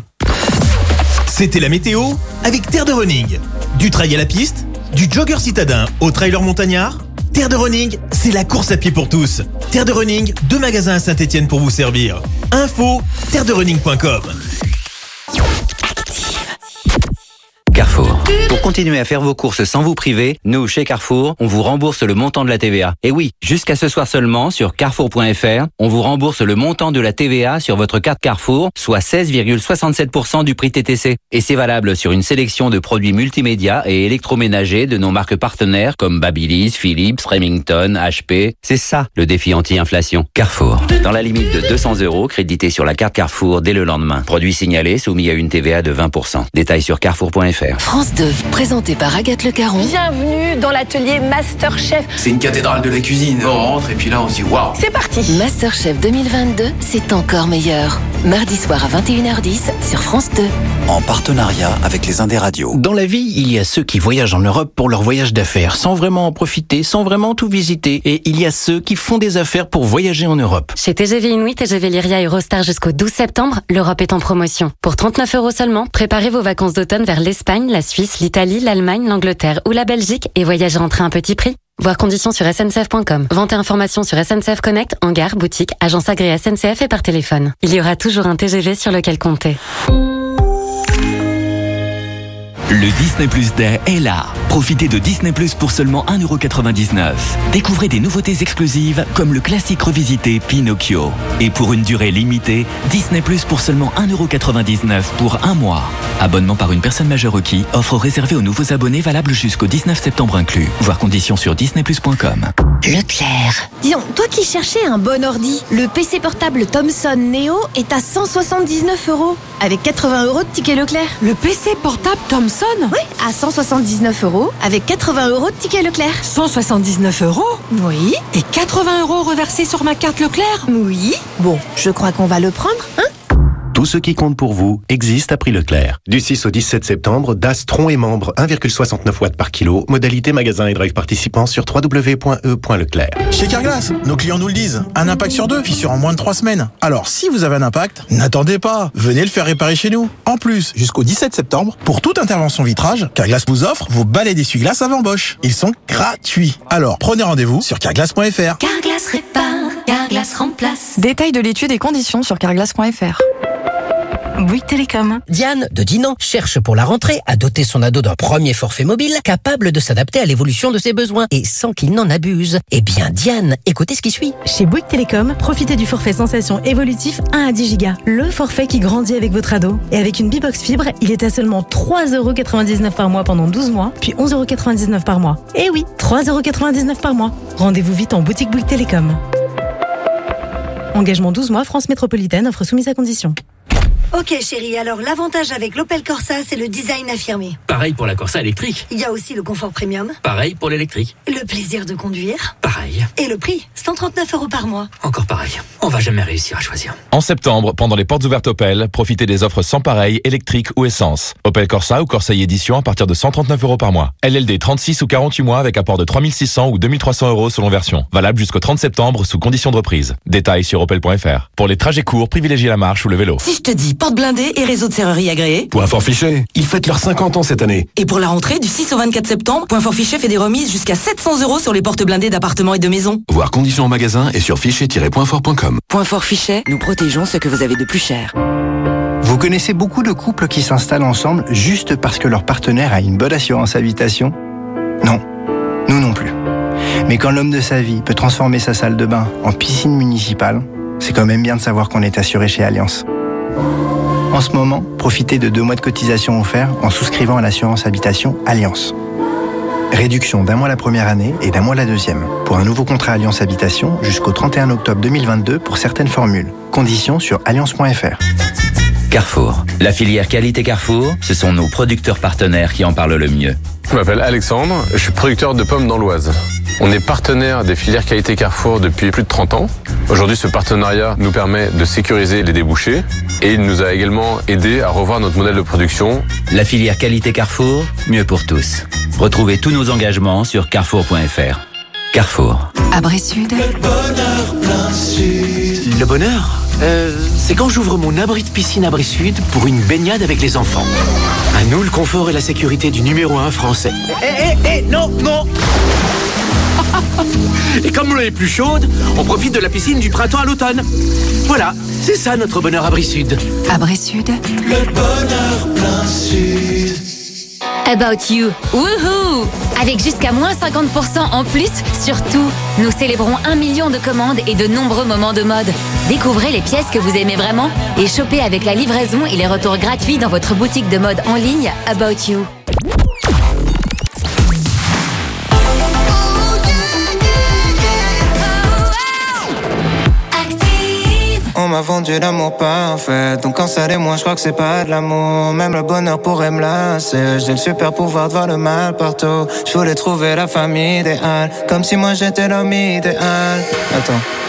C'était la météo avec Terre de Running. Du trail à la piste, du jogger citadin au trailer montagnard. Terre de Running, c'est la course à pied pour tous. Terre de Running, deux magasins à Saint-Etienne pour vous servir. Info, terrederunning.com. Carrefour. Pour continuer à faire vos courses sans vous priver, nous, chez Carrefour, on vous rembourse le montant de la TVA. Et oui, jusqu'à ce soir seulement, sur carrefour.fr, on vous rembourse le montant de la TVA sur votre carte Carrefour, soit 16,67% du prix TTC. Et c'est valable sur une sélection de produits multimédia et électroménagers de nos marques partenaires comme Babyliss, Philips, Remington, HP. C'est ça, le défi anti-inflation. Carrefour. Dans la limite de 200 euros, crédité sur la carte Carrefour dès le lendemain. Produit signalé, soumis à une TVA de 20%. Détails sur carrefour.fr. France 2, présenté par Agathe Le Caron. Bienvenue dans l'atelier Masterchef. C'est une cathédrale de la cuisine. On rentre et puis là on se dit waouh. C'est parti. Masterchef 2022, c'est encore meilleur. Mardi soir à 21h10 sur France 2. En partenariat avec les Indes radios. Dans la vie, il y a ceux qui voyagent en Europe pour leur voyage d'affaires, sans vraiment en profiter, sans vraiment tout visiter. Et il y a ceux qui font des affaires pour voyager en Europe. Chez TGV Inuit, TGV Lyria Eurostar jusqu'au 12 septembre, l'Europe est en promotion. Pour 39 euros seulement, préparez vos vacances d'automne vers l'Espagne, la Suisse, l'Italie, l'Allemagne, l'Angleterre ou la Belgique et voyagez en train à petit prix? Voir conditions sur sncf.com. Vente et informations sur SNCF Connect, en boutique, agence agréée SNCF et par téléphone. Il y aura toujours un TGV sur lequel compter. Le Disney Plus Day est là. Profitez de Disney Plus pour seulement 1,99€. Découvrez des nouveautés exclusives comme le classique revisité Pinocchio. Et pour une durée limitée, Disney Plus pour seulement 1,99€ pour un mois. Abonnement par une personne majeure requis. Offre réservée aux nouveaux abonnés valable jusqu'au 19 septembre inclus. Voir conditions sur disneyplus.com. Leclerc. Dis donc, toi qui cherchais un bon ordi, le PC portable Thomson Neo est à 179 euros. Avec 80 euros de ticket Leclerc. Le PC portable Thomson Oui, à 179 euros avec 80 euros de ticket Leclerc. 179 euros Oui. Et 80 euros reversés sur ma carte Leclerc Oui. Bon, je crois qu'on va le prendre, hein? Tout ce qui compte pour vous existe à prix Leclerc. Du 6 au 17 septembre, DAS Tron et membre 1,69 watts par kilo. Modalité magasin et drive participant sur www.e.leclerc. Chez Carglass, nos clients nous le disent. Un impact sur deux, fissure en moins de trois semaines. Alors, si vous avez un impact, n'attendez pas. Venez le faire réparer chez nous. En plus, jusqu'au 17 septembre, pour toute intervention vitrage, Carglass vous offre vos balais d'essuie-glace avant Bosch. Ils sont gratuits. Alors, prenez rendez-vous sur carglass.fr. Carglass répare, Carglass remplace. Détail de l'étude et conditions sur carglass.fr. Bouygues Télécom. Diane de Dinan cherche pour la rentrée à doter son ado d'un premier forfait mobile capable de s'adapter à l'évolution de ses besoins et sans qu'il n'en abuse. Eh bien Diane, écoutez ce qui suit. Chez Bouygues Télécom, profitez du forfait sensation évolutif 1 à 10 Go. Le forfait qui grandit avec votre ado. Et avec une Bibox Fibre, il est à seulement 3,99€ par mois pendant 12 mois, puis 11,99€ par mois. Eh oui, 3,99€ par mois. Rendez-vous vite en boutique Bouygues Télécom. Engagement 12 mois, France Métropolitaine, offre soumise à condition. Ok chérie, alors l'avantage avec l'Opel Corsa, c'est le design affirmé. Pareil pour la Corsa électrique. Il y a aussi le confort premium, Pareil pour l'électrique. le plaisir de conduire Pareil. et le prix, 139 euros par mois. Encore pareil. On va jamais réussir à choisir. En septembre, pendant les portes ouvertes Opel, profitez des offres sans pareil, électrique ou essence. Opel Corsa ou Corsa Edition à partir de 139 euros par mois. LLD 36 ou 48 mois avec apport de 3600 ou 2300 euros selon version. Valable jusqu'au 30 septembre sous condition de reprise. Détails sur opel.fr. Pour les trajets courts, privilégiez la marche ou le vélo. Si je te dis porte blindée et réseau de serrurerie agréé. Point fort fichet, ils fêtent leurs 50 ans cette année. Et pour la rentrée du 6 au 24 septembre, Point Fort Fichet fait des remises jusqu'à 700 euros sur les portes blindées d'appartements et de maisons. Voir conditions en magasin et sur fichet-pointfort.com. Point Fort Fichet, nous protégeons ce que vous avez de plus cher. Vous connaissez beaucoup de couples qui s'installent ensemble juste parce que leur partenaire a une bonne assurance habitation? Non, nous non plus. Mais quand l'homme de sa vie peut transformer sa salle de bain en piscine municipale, c'est quand même bien de savoir qu'on est assuré chez Alliance. En ce moment, profitez de deux mois de cotisation offerts en souscrivant à l'assurance habitation Alliance. Réduction d'un mois la première année et d'un mois la deuxième. Pour un nouveau contrat Alliance Habitation jusqu'au 31 octobre 2022 pour certaines formules. Conditions sur alliance.fr. Carrefour. La filière qualité Carrefour, ce sont nos producteurs partenaires qui en parlent le mieux. Je m'appelle Alexandre, je suis producteur de pommes dans l'Oise. On est partenaire des filières qualité Carrefour depuis plus de 30 ans. Aujourd'hui, ce partenariat nous permet de sécuriser les débouchés et il nous a également aidé à revoir notre modèle de production. La filière qualité Carrefour, mieux pour tous. Retrouvez tous nos engagements sur carrefour.fr. Carrefour. Abri Sud. Le bonheur euh, C'est quand j'ouvre mon abri de piscine Abri Sud pour une baignade avec les enfants. À nous le confort et la sécurité du numéro 1 français. Eh, eh, eh, non, non Et comme l'eau est plus chaude, on profite de la piscine du printemps à l'automne. Voilà, c'est ça notre bonheur Abri Sud. Abri Sud. Le bonheur plein sud. About You. Woohoo Avec jusqu'à moins 50% en plus sur tout. Nous célébrons un million de commandes et de nombreux moments de mode. Découvrez les pièces que vous aimez vraiment et chopez avec la livraison et les retours gratuits dans votre boutique de mode en ligne About You. M'a vendu l'amour parfait. Donc quand ça l'est moi je crois que c'est pas de l'amour. Même le bonheur pourrait me lasser. J'ai le super pouvoir de voir le mal partout. Je voulais trouver la famille idéale. Comme si moi j'étais l'homme idéal. Attends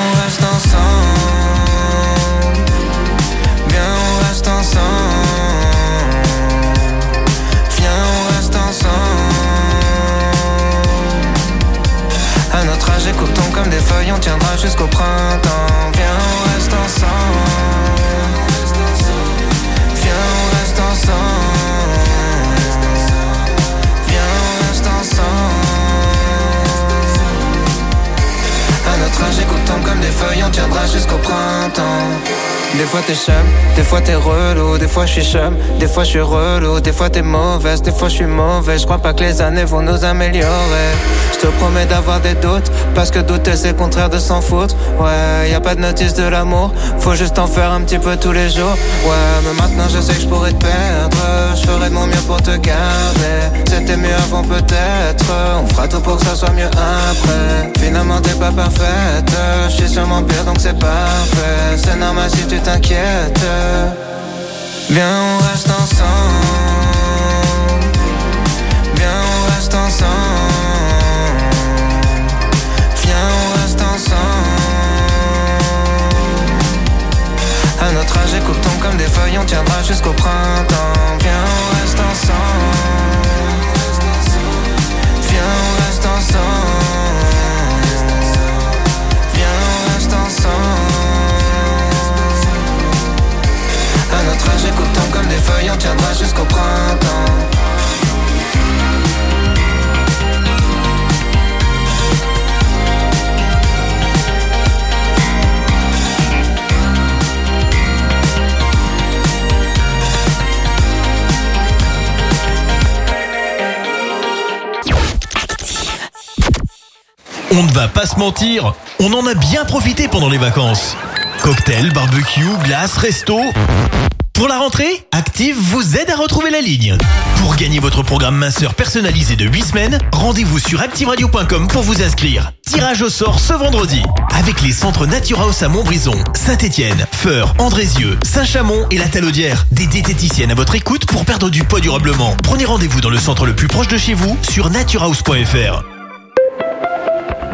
tombe comme des feuilles, on tiendra jusqu'au printemps. Viens, on reste ensemble. Viens, on reste ensemble. Viens, on reste ensemble. À notre âge, écoute tombe comme des feuilles, on tiendra jusqu'au printemps. Des fois t'es chum, des fois t'es relou, des fois je suis chum, des fois je suis relou, des fois t'es mauvaise, des fois je suis mauvais. Je crois pas que les années vont nous améliorer. Je te promets d'avoir des doutes, parce que douter c'est le contraire de s'en foutre. Ouais, y a pas de notice de l'amour, faut juste en faire un petit peu tous les jours. Ouais, mais maintenant je sais que je pourrais te perdre, je ferai de mon mieux pour te garder. C'était mieux avant peut-être, on fera tout pour que ça soit mieux après. Finalement t'es pas parfaite, je suis sûrement pire donc c'est parfait. C'est normal si tu t'inquiètes. Viens, on reste ensemble. Viens, on reste ensemble. Viens, on reste ensemble. À notre âge, écoute tombe comme des feuilles, on tiendra jusqu'au printemps. Viens, on reste ensemble. Viens, on reste ensemble. Viens, on reste ensemble. On. On ne va pas se mentir, on en a bien profité pendant les vacances. Cocktail, barbecue, glace, resto. Pour la rentrée, Active vous aide à retrouver la ligne. Pour gagner votre programme minceur personnalisé de 8 semaines, rendez-vous sur activeradio.com pour vous inscrire. Tirage au sort ce vendredi. Avec les centres Nature House à Montbrison, Saint-Étienne, Feur, Andrézieux, Saint-Chamond et la Talaudière. Des diététiciennes à votre écoute pour perdre du poids durablement. Prenez rendez-vous dans le centre le plus proche de chez vous sur naturehouse.fr.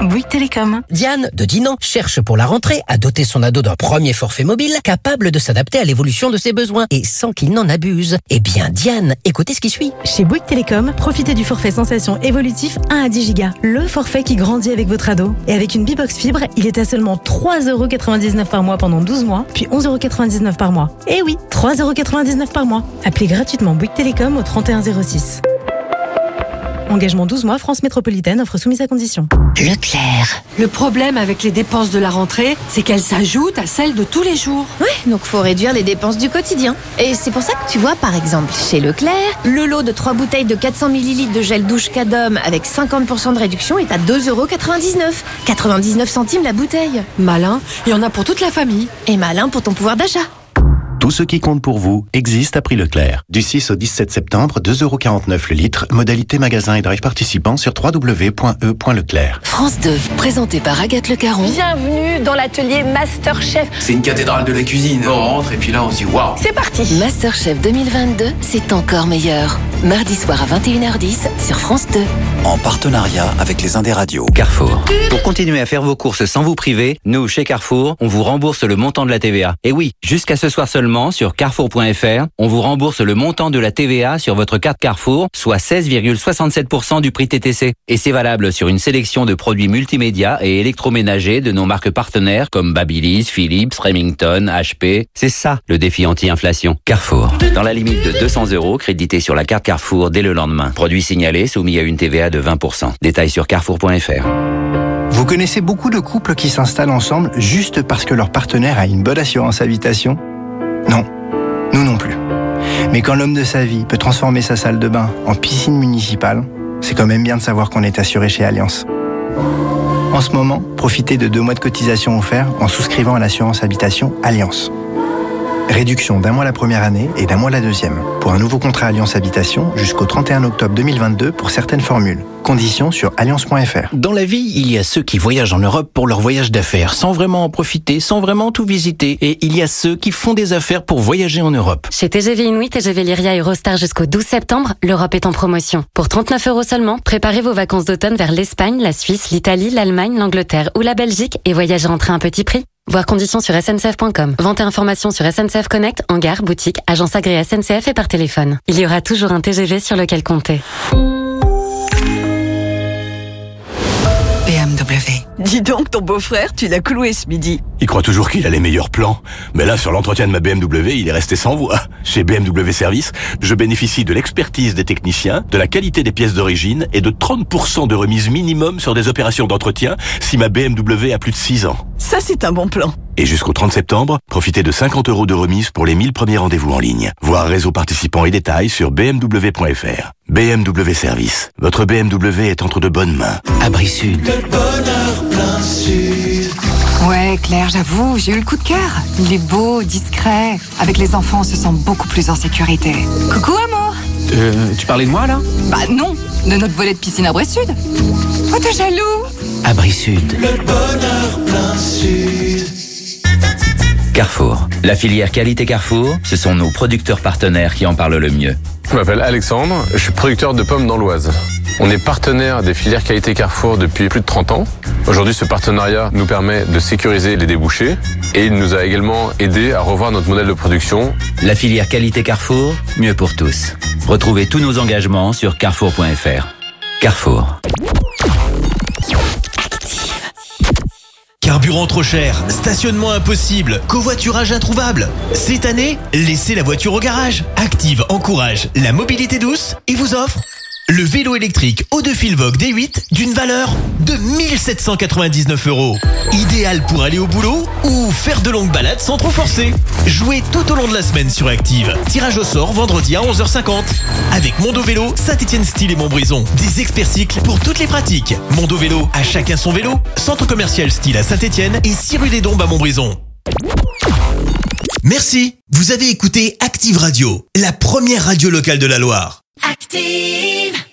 Bouygues Télécom. Diane de Dinan cherche pour la rentrée à doter son ado d'un premier forfait mobile capable de s'adapter à l'évolution de ses besoins et sans qu'il n'en abuse. Eh bien Diane, écoutez ce qui suit. Chez Bouygues Télécom, profitez du forfait sensation évolutif 1 à 10 Go. Le forfait qui grandit avec votre ado. Et avec une Bibox Fibre, il est à seulement 3,99€ par mois pendant 12 mois, puis 11,99€ par mois. Eh oui, 3,99€ par mois. Appelez gratuitement Bouygues Télécom au 3106. Engagement 12 mois, France Métropolitaine, offre soumise à condition. Leclerc. Le problème avec les dépenses de la rentrée, c'est qu'elles s'ajoutent à celles de tous les jours. Ouais, donc faut réduire les dépenses du quotidien. Et c'est pour ça que tu vois, par exemple, chez Leclerc, le lot de 3 bouteilles de 400 ml de gel douche Cadom avec 50% de réduction est à 2,99€. 99 centimes la bouteille. Malin, il y en a pour toute la famille. Et malin pour ton pouvoir d'achat. Tout ce qui compte pour vous existe à prix Leclerc. Du 6 au 17 septembre, 2,49€ le litre. Modalité magasin et drive participants sur www.e.leclerc. France 2, présenté par Agathe Le Caron. Bienvenue dans l'atelier Masterchef. C'est une cathédrale de la cuisine. On rentre et puis là on se dit waouh. C'est parti. Masterchef 2022, c'est encore meilleur. Mardi soir à 21h10 sur France 2. En partenariat avec les Indes radios. Carrefour. Pour continuer à faire vos courses sans vous priver, nous, chez Carrefour, on vous rembourse le montant de la TVA. Et oui, jusqu'à ce soir seulement, sur carrefour.fr, on vous rembourse le montant de la TVA sur votre carte Carrefour, soit 16,67% du prix TTC. Et c'est valable sur une sélection de produits multimédia et électroménagers de nos marques partenaires comme Babyliss, Philips, Remington, HP. C'est ça, le défi anti-inflation. Carrefour. Dans la limite de 200 euros, crédité sur la carte Carrefour dès le lendemain. Produit signalé, soumis à une TVA de 20%. Détails sur carrefour.fr. Vous connaissez beaucoup de couples qui s'installent ensemble juste parce que leur partenaire a une bonne assurance habitation? Non, nous non plus. Mais quand l'homme de sa vie peut transformer sa salle de bain en piscine municipale, c'est quand même bien de savoir qu'on est assuré chez Alliance. En ce moment, profitez de deux mois de cotisation offerts en souscrivant à l'assurance habitation Alliance. Réduction d'un mois la première année et d'un mois la deuxième. Pour un nouveau contrat Alliance Habitation jusqu'au 31 octobre 2022 pour certaines formules. Conditions sur alliance.fr. Dans la vie, il y a ceux qui voyagent en Europe pour leur voyage d'affaires, sans vraiment en profiter, sans vraiment tout visiter. Et il y a ceux qui font des affaires pour voyager en Europe. Chez TGV Inuit, TGV Lyria et Eurostar jusqu'au 12 septembre, l'Europe est en promotion. Pour 39 euros seulement, préparez vos vacances d'automne vers l'Espagne, la Suisse, l'Italie, l'Allemagne, l'Angleterre ou la Belgique et voyagez en train à petit prix. Voir conditions sur sncf.com. Vente et informations sur SNCF Connect, en gare, boutique, agence agréée SNCF et par téléphone. Il y aura toujours un TGV sur lequel compter. BMW. Dis donc, ton beau-frère, tu l'as cloué ce midi. Il croit toujours qu'il a les meilleurs plans. Mais là, sur l'entretien de ma BMW, il est resté sans voix. Chez BMW Service, je bénéficie de l'expertise des techniciens, de la qualité des pièces d'origine et de 30% de remise minimum sur des opérations d'entretien si ma BMW a plus de 6 ans. Ça, c'est un bon plan. Et jusqu'au 30 septembre, profitez de 50 euros de remise pour les 1000 premiers rendez-vous en ligne. Voir réseau participant et détails sur bmw.fr. BMW Service. Votre BMW est entre de bonnes mains. Abri Sud. Le bonheur plein sud. Ouais, Claire, j'avoue, j'ai eu le coup de cœur. Il est beau, discret. Avec les enfants, on se sent beaucoup plus en sécurité. Coucou, amour Euh, tu parlais de moi là? Bah non, de notre volet de piscine à Bray-Sud. Oh, t'es jaloux Abri Sud. Le bonheur plein sud. Carrefour. La filière qualité Carrefour, ce sont nos producteurs partenaires qui en parlent le mieux. Je m'appelle Alexandre, je suis producteur de pommes dans l'Oise. On est partenaire des filières qualité Carrefour depuis plus de 30 ans. Aujourd'hui, ce partenariat nous permet de sécuriser les débouchés et il nous a également aidé à revoir notre modèle de production. La filière qualité Carrefour, mieux pour tous. Retrouvez tous nos engagements sur carrefour.fr. Carrefour. Carburant trop cher, stationnement impossible, covoiturage introuvable. Cette année, laissez la voiture au garage. Active encourage la mobilité douce et vous offre le vélo électrique eau de fil Vogue D8 d'une valeur de 1799 euros. Idéal pour aller au boulot ou faire de longues balades sans trop forcer. Jouez tout au long de la semaine sur Active. Tirage au sort vendredi à 11h50. Avec Mondo Vélo, Saint-Etienne Style et Montbrison. Des experts cycles pour toutes les pratiques. Mondo Vélo, à chacun son vélo. Centre commercial Style à Saint-Etienne et 6 rue des Dombes à Montbrison. Merci. Vous avez écouté Active Radio, la première radio locale de la Loire. Active.